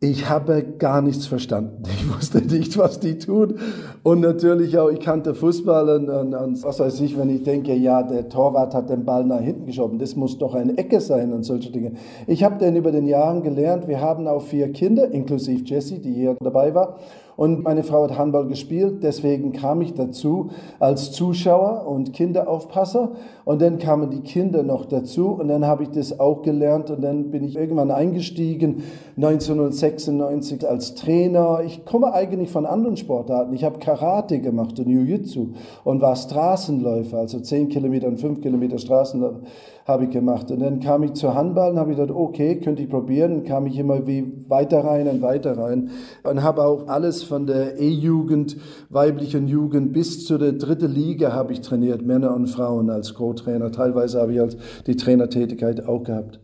Ich habe gar nichts verstanden. Ich wusste nicht, was die tun. Und natürlich auch, ich kannte Fußball und, und, und, was weiß ich, wenn ich denke, ja, der Torwart hat den Ball nach hinten geschoben, das muss doch eine Ecke sein und solche Dinge. Ich habe dann über den Jahren gelernt, wir haben auch vier Kinder, inklusive Jessie, die hier dabei war. Und meine Frau hat Handball gespielt, deswegen kam ich dazu als Zuschauer und Kinderaufpasser. Und dann kamen die Kinder noch dazu und dann habe ich das auch gelernt und dann bin ich irgendwann eingestiegen, 1996 als Trainer. Ich komme eigentlich von anderen Sportarten. Ich habe Karate gemacht und Jiu-Jitsu und war Straßenläufer, also 10 Kilometer und 5 Kilometer Straßenläufer habe ich gemacht. Und dann kam ich zur Handball und habe gedacht, okay, könnte ich probieren. Dann kam ich immer wie weiter rein und weiter rein und habe auch alles von der E-Jugend, weiblichen Jugend bis zu der dritten Liga habe ich trainiert, Männer und Frauen als Co-Trainer. Teilweise habe ich als die Trainertätigkeit auch gehabt.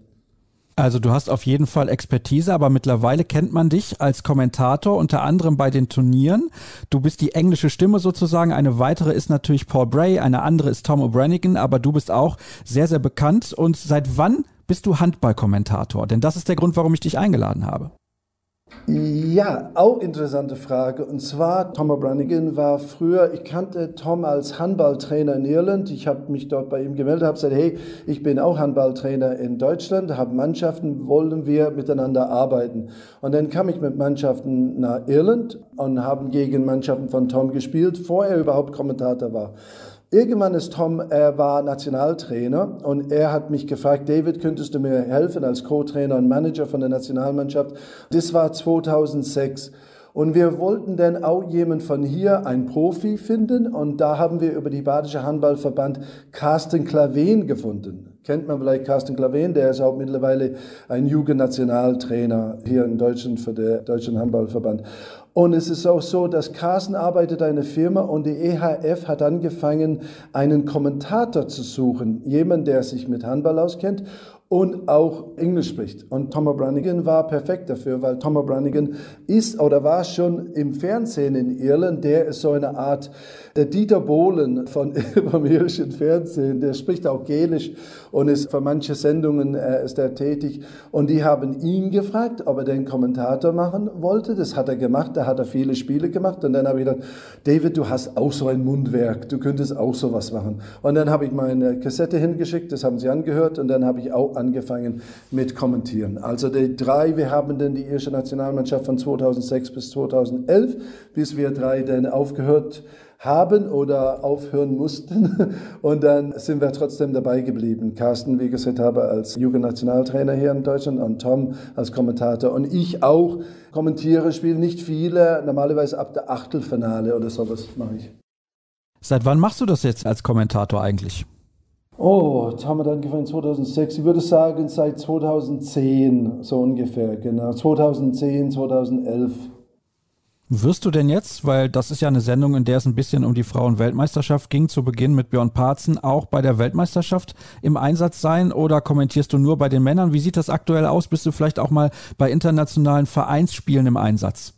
Also du hast auf jeden Fall Expertise, aber mittlerweile kennt man dich als Kommentator, unter anderem bei den Turnieren. Du bist die englische Stimme sozusagen. Eine weitere ist natürlich Paul Bray, eine andere ist Tom O'Branigan, aber du bist auch sehr, sehr bekannt. Und seit wann bist du Handballkommentator? Denn das ist der Grund, warum ich dich eingeladen habe. Ja, auch interessante Frage. Und zwar, Tom O'Branigan war früher, ich kannte Tom als Handballtrainer in Irland. Ich habe mich dort bei ihm gemeldet, habe gesagt, hey, ich bin auch Handballtrainer in Deutschland, habe Mannschaften, wollen wir miteinander arbeiten. Und dann kam ich mit Mannschaften nach Irland und haben gegen Mannschaften von Tom gespielt, bevor er überhaupt Kommentator war. Irgendwann ist Tom, er war Nationaltrainer und er hat mich gefragt, David, könntest du mir helfen als Co-Trainer und Manager von der Nationalmannschaft? Das war 2006. Und wir wollten dann auch jemand von hier, ein Profi, finden. Und da haben wir über die Badische Handballverband Carsten Klaven gefunden. Kennt man vielleicht Carsten Klaven, der ist auch mittlerweile ein Jugendnationaltrainer hier in Deutschland für den Deutschen Handballverband. Und es ist auch so, dass Carsten arbeitet eine Firma und die EHF hat angefangen, einen Kommentator zu suchen. Jemand, der sich mit Handball auskennt und auch Englisch spricht. Und Tom O'Branigan war perfekt dafür, weil Tom O'Branigan ist oder war schon im Fernsehen in Irland. Der ist so eine Art der Dieter Bohlen von, vom irischen Fernsehen. Der spricht auch Gälisch und ist für manche Sendungen äh, ist er tätig. Und die haben ihn gefragt, ob er den Kommentator machen wollte. Das hat er gemacht. Da hat er viele Spiele gemacht. Und dann habe ich gedacht, David, du hast auch so ein Mundwerk. Du könntest auch sowas machen. Und dann habe ich meine Kassette hingeschickt. Das haben sie angehört. Und dann habe ich auch angefangen mit Kommentieren. Also die drei, wir haben dann die irische Nationalmannschaft von 2006 bis 2011, bis wir drei dann aufgehört haben oder aufhören mussten. Und dann sind wir trotzdem dabei geblieben. Carsten, wie gesagt habe, als Jugendnationaltrainer hier in Deutschland und Tom als Kommentator. Und ich auch kommentiere, spiele nicht viele, normalerweise ab der Achtelfinale oder sowas mache ich. Seit wann machst du das jetzt als Kommentator eigentlich? Oh, jetzt haben wir dann angefangen 2006. Ich würde sagen seit 2010 so ungefähr, genau. 2010, 2011. Wirst du denn jetzt, weil das ist ja eine Sendung, in der es ein bisschen um die Frauenweltmeisterschaft ging, zu Beginn mit Björn Parzen, auch bei der Weltmeisterschaft im Einsatz sein oder kommentierst du nur bei den Männern? Wie sieht das aktuell aus? Bist du vielleicht auch mal bei internationalen Vereinsspielen im Einsatz?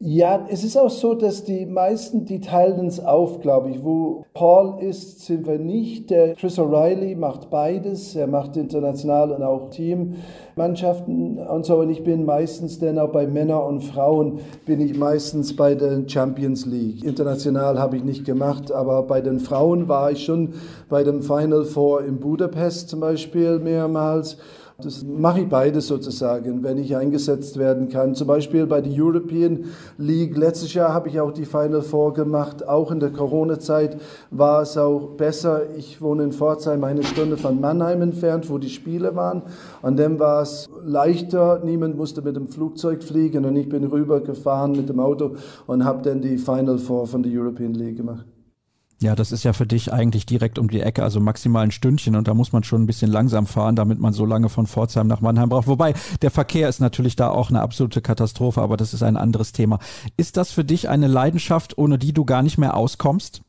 Ja, es ist auch so, dass die meisten, die teilen es auf, glaube ich. Wo Paul ist, sind wir nicht. Der Chris O'Reilly macht beides. Er macht international und auch Teammannschaften und so. Und ich bin meistens dann auch bei Männern und Frauen bin ich meistens bei der Champions League. International habe ich nicht gemacht, aber bei den Frauen war ich schon bei dem Final Four in Budapest zum Beispiel mehrmals. Das mache ich beides sozusagen, wenn ich eingesetzt werden kann. Zum Beispiel bei der European League. Letztes Jahr habe ich auch die Final Four gemacht. Auch in der Corona-Zeit war es auch besser. Ich wohne in Pforzheim, eine Stunde von Mannheim entfernt, wo die Spiele waren. Und dann war es leichter. Niemand musste mit dem Flugzeug fliegen und ich bin rübergefahren mit dem Auto und habe dann die Final Four von der European League gemacht. Ja, das ist ja für dich eigentlich direkt um die Ecke, also maximal ein Stündchen und da muss man schon ein bisschen langsam fahren, damit man so lange von Pforzheim nach Mannheim braucht. Wobei der Verkehr ist natürlich da auch eine absolute Katastrophe, aber das ist ein anderes Thema. Ist das für dich eine Leidenschaft, ohne die du gar nicht mehr auskommst?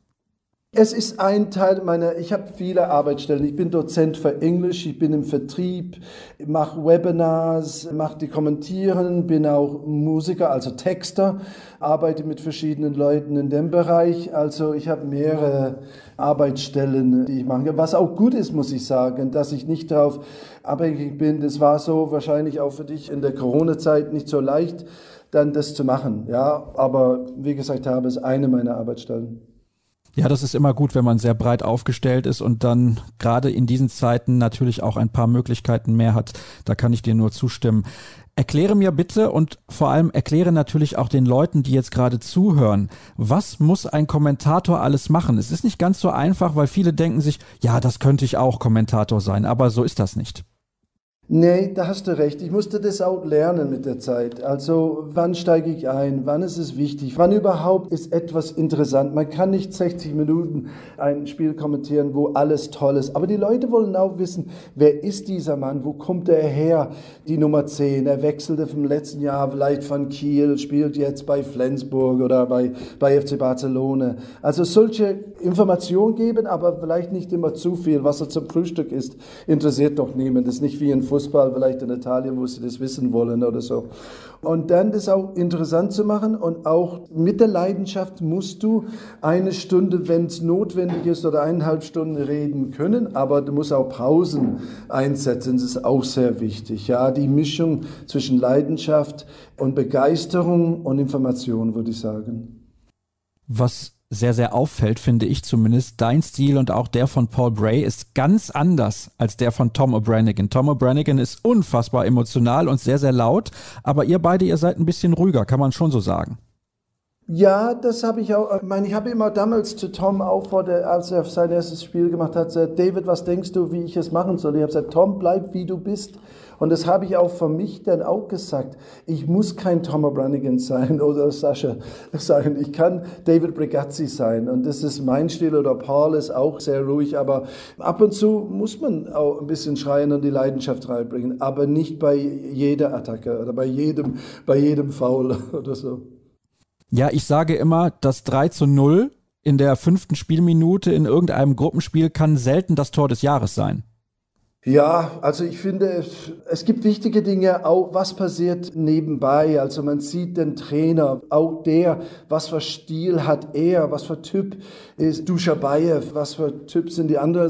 Es ist ein Teil meiner, ich habe viele Arbeitsstellen. Ich bin Dozent für Englisch, ich bin im Vertrieb, mache Webinars, mache die Kommentieren, bin auch Musiker, also Texter, arbeite mit verschiedenen Leuten in dem Bereich. Also ich habe mehrere Arbeitsstellen, die ich mache. Was auch gut ist, muss ich sagen, dass ich nicht darauf abhängig bin. Das war so wahrscheinlich auch für dich in der Corona-Zeit nicht so leicht, dann das zu machen. Ja, aber wie gesagt habe, es eine meiner Arbeitsstellen. Ja, das ist immer gut, wenn man sehr breit aufgestellt ist und dann gerade in diesen Zeiten natürlich auch ein paar Möglichkeiten mehr hat. Da kann ich dir nur zustimmen. Erkläre mir bitte und vor allem erkläre natürlich auch den Leuten, die jetzt gerade zuhören, was muss ein Kommentator alles machen? Es ist nicht ganz so einfach, weil viele denken sich, ja, das könnte ich auch Kommentator sein, aber so ist das nicht. Nee, da hast du recht. Ich musste das auch lernen mit der Zeit. Also, wann steige ich ein? Wann ist es wichtig? Wann überhaupt ist etwas interessant? Man kann nicht 60 Minuten ein Spiel kommentieren, wo alles toll ist. Aber die Leute wollen auch wissen, wer ist dieser Mann? Wo kommt er her? Die Nummer 10. Er wechselte vom letzten Jahr vielleicht von Kiel, spielt jetzt bei Flensburg oder bei, bei FC Barcelona. Also, solche Informationen geben, aber vielleicht nicht immer zu viel. Was er zum Frühstück ist, interessiert doch niemand. Das ist nicht wie ein Fußball. Fußball vielleicht in Italien, wo sie das wissen wollen oder so. Und dann das auch interessant zu machen und auch mit der Leidenschaft musst du eine Stunde, wenn es notwendig ist, oder eineinhalb Stunden reden können, aber du musst auch Pausen einsetzen, das ist auch sehr wichtig. Ja, die Mischung zwischen Leidenschaft und Begeisterung und Information, würde ich sagen. Was sehr, sehr auffällt, finde ich zumindest. Dein Stil und auch der von Paul Bray ist ganz anders als der von Tom O'Branigan. Tom O'Branigan ist unfassbar emotional und sehr, sehr laut, aber ihr beide, ihr seid ein bisschen ruhiger, kann man schon so sagen. Ja, das habe ich auch. Ich meine, ich habe immer damals zu Tom auch vor der, als er sein erstes Spiel gemacht hat, gesagt, David, was denkst du, wie ich es machen soll? Ich habe gesagt, Tom, bleib wie du bist. Und das habe ich auch für mich dann auch gesagt. Ich muss kein Tom O'Branigan sein oder Sascha sein. Ich kann David Brigazzi sein. Und das ist mein Stil oder Paul ist auch sehr ruhig. Aber ab und zu muss man auch ein bisschen schreien und die Leidenschaft reinbringen. Aber nicht bei jeder Attacke oder bei jedem, bei jedem Foul oder so. Ja, ich sage immer, das 3 zu 0 in der fünften Spielminute in irgendeinem Gruppenspiel kann selten das Tor des Jahres sein. Ja, also ich finde, es, gibt wichtige Dinge, auch was passiert nebenbei. Also man sieht den Trainer, auch der, was für Stil hat er, was für Typ ist Duschabayev, was für Typ sind die anderen.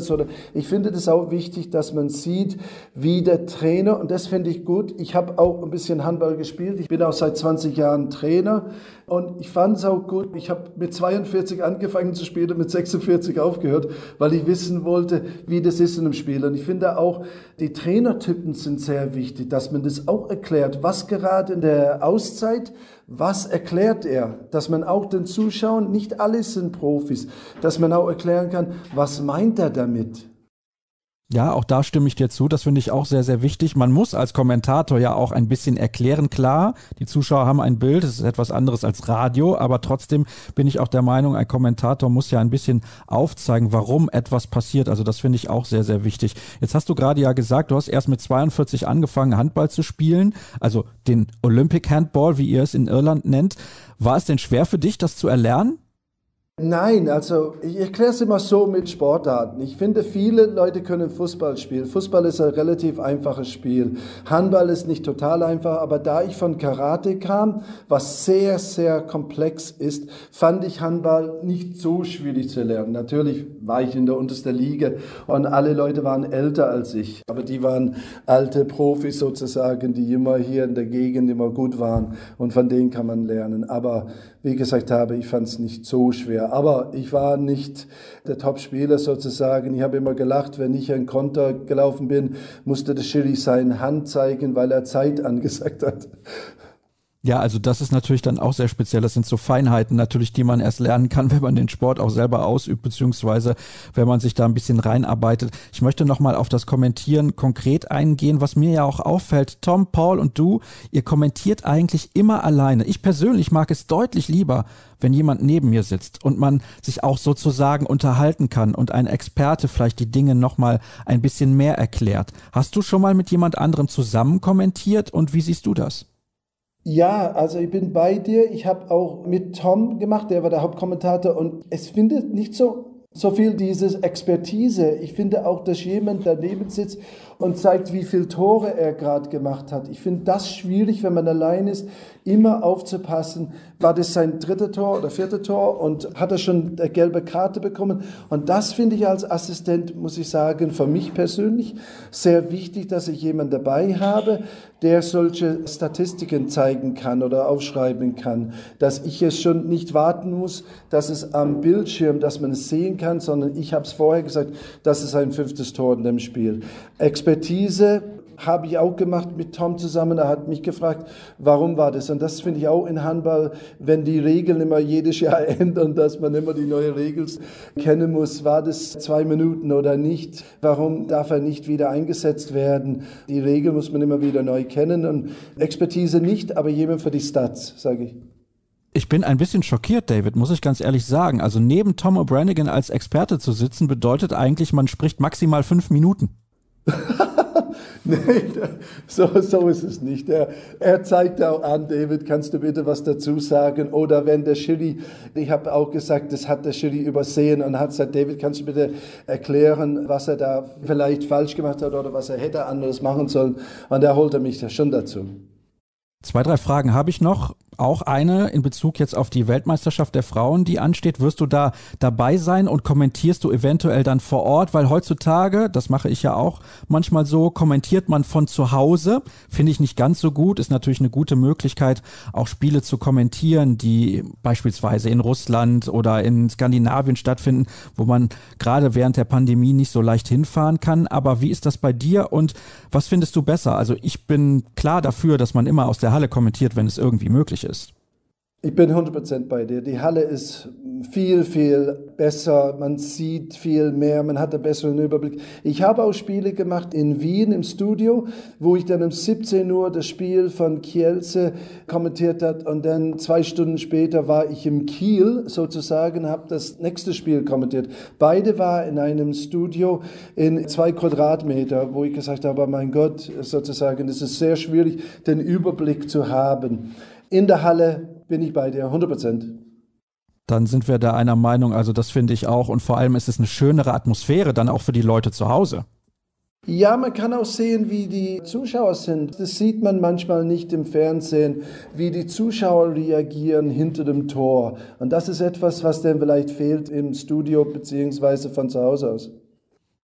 Ich finde das auch wichtig, dass man sieht, wie der Trainer, und das finde ich gut, ich habe auch ein bisschen Handball gespielt, ich bin auch seit 20 Jahren Trainer und ich fand es auch gut, ich habe mit 42 angefangen zu spielen und mit 46 aufgehört, weil ich wissen wollte, wie das ist in einem Spiel. Und ich finde auch, die Trainertypen sind sehr wichtig, dass man das auch erklärt, was gerade in der Auszeit, was erklärt er, dass man auch den Zuschauern, nicht alles sind Profis, dass man auch erklären kann, was meint er damit. Ja, auch da stimme ich dir zu. Das finde ich auch sehr, sehr wichtig. Man muss als Kommentator ja auch ein bisschen erklären. Klar, die Zuschauer haben ein Bild, es ist etwas anderes als Radio, aber trotzdem bin ich auch der Meinung, ein Kommentator muss ja ein bisschen aufzeigen, warum etwas passiert. Also das finde ich auch sehr, sehr wichtig. Jetzt hast du gerade ja gesagt, du hast erst mit 42 angefangen, Handball zu spielen, also den Olympic Handball, wie ihr es in Irland nennt. War es denn schwer für dich, das zu erlernen? Nein, also ich erkläre es immer so mit Sportarten. Ich finde, viele Leute können Fußball spielen. Fußball ist ein relativ einfaches Spiel. Handball ist nicht total einfach, aber da ich von Karate kam, was sehr, sehr komplex ist, fand ich Handball nicht so schwierig zu lernen. Natürlich war ich in der untersten Liga und alle Leute waren älter als ich, aber die waren alte Profis sozusagen, die immer hier in der Gegend immer gut waren und von denen kann man lernen. Aber wie gesagt habe, ich fand es nicht so schwer. Aber ich war nicht der Top-Spieler sozusagen. Ich habe immer gelacht, wenn ich ein Konter gelaufen bin, musste der Schiri seine Hand zeigen, weil er Zeit angesagt hat. Ja, also das ist natürlich dann auch sehr speziell. Das sind so Feinheiten natürlich, die man erst lernen kann, wenn man den Sport auch selber ausübt, beziehungsweise wenn man sich da ein bisschen reinarbeitet. Ich möchte nochmal auf das Kommentieren konkret eingehen, was mir ja auch auffällt. Tom, Paul und du, ihr kommentiert eigentlich immer alleine. Ich persönlich mag es deutlich lieber, wenn jemand neben mir sitzt und man sich auch sozusagen unterhalten kann und ein Experte vielleicht die Dinge nochmal ein bisschen mehr erklärt. Hast du schon mal mit jemand anderem zusammen kommentiert und wie siehst du das? Ja, also ich bin bei dir. Ich habe auch mit Tom gemacht, der war der Hauptkommentator und es findet nicht so so viel diese Expertise. Ich finde auch, dass jemand daneben sitzt und zeigt, wie viele Tore er gerade gemacht hat. Ich finde das schwierig, wenn man allein ist, immer aufzupassen, war das sein dritter Tor oder vierter Tor und hat er schon eine gelbe Karte bekommen. Und das finde ich als Assistent, muss ich sagen, für mich persönlich sehr wichtig, dass ich jemanden dabei habe, der solche Statistiken zeigen kann oder aufschreiben kann, dass ich es schon nicht warten muss, dass es am Bildschirm, dass man es sehen kann, sondern ich habe es vorher gesagt, das ist ein fünftes Tor in dem Spiel. Expertise habe ich auch gemacht mit Tom zusammen. Er hat mich gefragt, warum war das? Und das finde ich auch in Handball, wenn die Regeln immer jedes Jahr ändern, dass man immer die neue Regeln kennen muss. War das zwei Minuten oder nicht? Warum darf er nicht wieder eingesetzt werden? Die Regel muss man immer wieder neu kennen. Und Expertise nicht, aber jemand für die Stats, sage ich. Ich bin ein bisschen schockiert, David, muss ich ganz ehrlich sagen. Also neben Tom O'Branigan als Experte zu sitzen, bedeutet eigentlich, man spricht maximal fünf Minuten. Nein, so, so ist es nicht. Er, er zeigt auch an, David, kannst du bitte was dazu sagen? Oder wenn der Schiri, ich habe auch gesagt, das hat der Schiri übersehen und hat gesagt, David, kannst du bitte erklären, was er da vielleicht falsch gemacht hat oder was er hätte anders machen sollen? Und er holte mich da schon dazu. Zwei, drei Fragen habe ich noch auch eine in Bezug jetzt auf die Weltmeisterschaft der Frauen, die ansteht. Wirst du da dabei sein und kommentierst du eventuell dann vor Ort? Weil heutzutage, das mache ich ja auch manchmal so, kommentiert man von zu Hause. Finde ich nicht ganz so gut. Ist natürlich eine gute Möglichkeit, auch Spiele zu kommentieren, die beispielsweise in Russland oder in Skandinavien stattfinden, wo man gerade während der Pandemie nicht so leicht hinfahren kann. Aber wie ist das bei dir und was findest du besser? Also ich bin klar dafür, dass man immer aus der Halle kommentiert, wenn es irgendwie möglich ist ist. Ich bin 100% bei dir. Die Halle ist viel, viel besser. Man sieht viel mehr. Man hat einen besseren Überblick. Ich habe auch Spiele gemacht in Wien im Studio, wo ich dann um 17 Uhr das Spiel von Kielce kommentiert hat und dann zwei Stunden später war ich im Kiel sozusagen, habe das nächste Spiel kommentiert. Beide waren in einem Studio in zwei Quadratmeter, wo ich gesagt habe, mein Gott, sozusagen, es ist sehr schwierig, den Überblick zu haben. In der Halle bin ich bei dir, 100 Prozent. Dann sind wir da einer Meinung, also das finde ich auch. Und vor allem ist es eine schönere Atmosphäre dann auch für die Leute zu Hause. Ja, man kann auch sehen, wie die Zuschauer sind. Das sieht man manchmal nicht im Fernsehen, wie die Zuschauer reagieren hinter dem Tor. Und das ist etwas, was dann vielleicht fehlt im Studio beziehungsweise von zu Hause aus.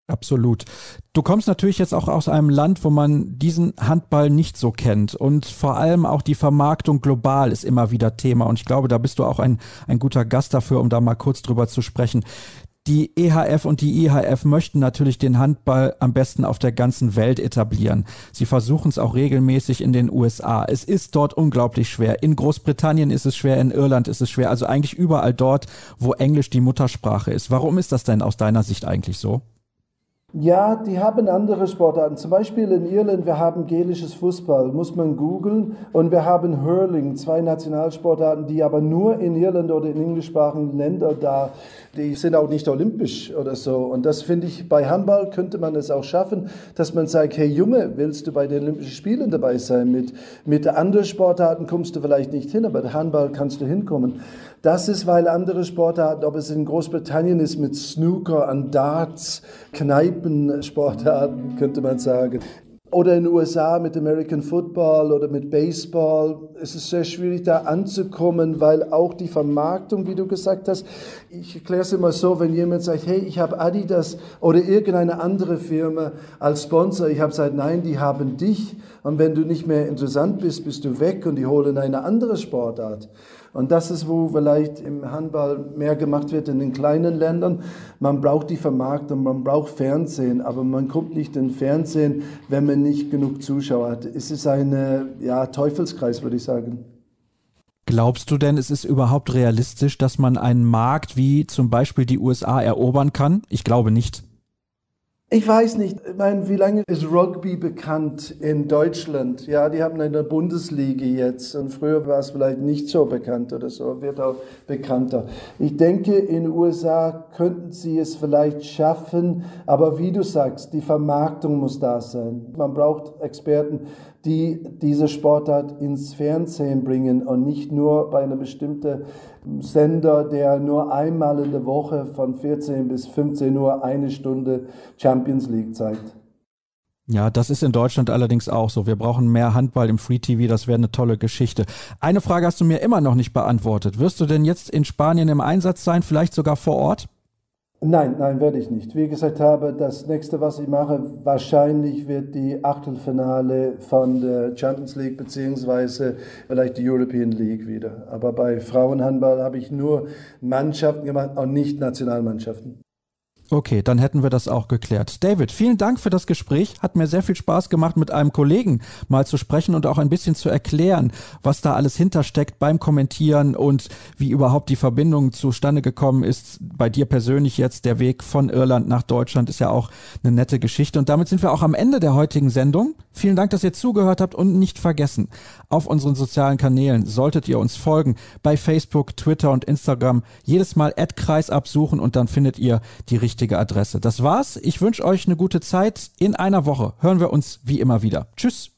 Absolut. Du kommst natürlich jetzt auch aus einem Land, wo man diesen Handball nicht so kennt und vor allem auch die Vermarktung global ist immer wieder Thema und ich glaube, da bist du auch ein, ein guter Gast dafür, um da mal kurz drüber zu sprechen. Die EHF und die IHF möchten natürlich den Handball am besten auf der ganzen Welt etablieren. Sie versuchen es auch regelmäßig in den USA. Es ist dort unglaublich schwer. In Großbritannien ist es schwer, in Irland ist es schwer, also eigentlich überall dort, wo Englisch die Muttersprache ist. Warum ist das denn aus deiner Sicht eigentlich so? Ja, die haben andere Sportarten. Zum Beispiel in Irland, wir haben gälisches Fußball, muss man googeln. Und wir haben Hurling, zwei Nationalsportarten, die aber nur in Irland oder in englischsprachigen Ländern da, die sind auch nicht olympisch oder so. Und das finde ich, bei Handball könnte man es auch schaffen, dass man sagt, hey Junge, willst du bei den Olympischen Spielen dabei sein? Mit, mit anderen Sportarten kommst du vielleicht nicht hin, aber Handball kannst du hinkommen. Das ist, weil andere Sportarten, ob es in Großbritannien ist mit Snooker an Darts, Kneipensportarten, könnte man sagen, oder in den USA mit American Football oder mit Baseball. Es ist sehr schwierig, da anzukommen, weil auch die Vermarktung, wie du gesagt hast, ich erkläre es immer so, wenn jemand sagt, hey, ich habe Adidas oder irgendeine andere Firma als Sponsor, ich habe gesagt, nein, die haben dich. Und wenn du nicht mehr interessant bist, bist du weg und die holen eine andere Sportart. Und das ist, wo vielleicht im Handball mehr gemacht wird in den kleinen Ländern. Man braucht die Vermarktung, man braucht Fernsehen, aber man kommt nicht in Fernsehen, wenn man nicht genug Zuschauer hat. Es ist ein ja, Teufelskreis, würde ich sagen. Glaubst du denn, es ist überhaupt realistisch, dass man einen Markt wie zum Beispiel die USA erobern kann? Ich glaube nicht. Ich weiß nicht, ich meine, wie lange ist Rugby bekannt in Deutschland? Ja, die haben eine Bundesliga jetzt und früher war es vielleicht nicht so bekannt oder so, wird auch bekannter. Ich denke, in den USA könnten sie es vielleicht schaffen, aber wie du sagst, die Vermarktung muss da sein. Man braucht Experten, die diese Sportart ins Fernsehen bringen und nicht nur bei einer bestimmten Sender, der nur einmal in der Woche von 14 bis 15 Uhr eine Stunde Champions League zeigt. Ja, das ist in Deutschland allerdings auch so. Wir brauchen mehr Handball im Free TV, das wäre eine tolle Geschichte. Eine Frage hast du mir immer noch nicht beantwortet. Wirst du denn jetzt in Spanien im Einsatz sein, vielleicht sogar vor Ort? Nein, nein, werde ich nicht. Wie gesagt habe, das nächste, was ich mache, wahrscheinlich wird die Achtelfinale von der Champions League beziehungsweise vielleicht die European League wieder. Aber bei Frauenhandball habe ich nur Mannschaften gemacht und nicht Nationalmannschaften. Okay, dann hätten wir das auch geklärt. David, vielen Dank für das Gespräch. Hat mir sehr viel Spaß gemacht, mit einem Kollegen mal zu sprechen und auch ein bisschen zu erklären, was da alles hintersteckt beim Kommentieren und wie überhaupt die Verbindung zustande gekommen ist. Bei dir persönlich jetzt der Weg von Irland nach Deutschland ist ja auch eine nette Geschichte. Und damit sind wir auch am Ende der heutigen Sendung. Vielen Dank, dass ihr zugehört habt und nicht vergessen, auf unseren sozialen Kanälen solltet ihr uns folgen. Bei Facebook, Twitter und Instagram jedes Mal Kreis absuchen und dann findet ihr die richtige richtige Adresse. Das war's. Ich wünsche euch eine gute Zeit. In einer Woche hören wir uns wie immer wieder. Tschüss.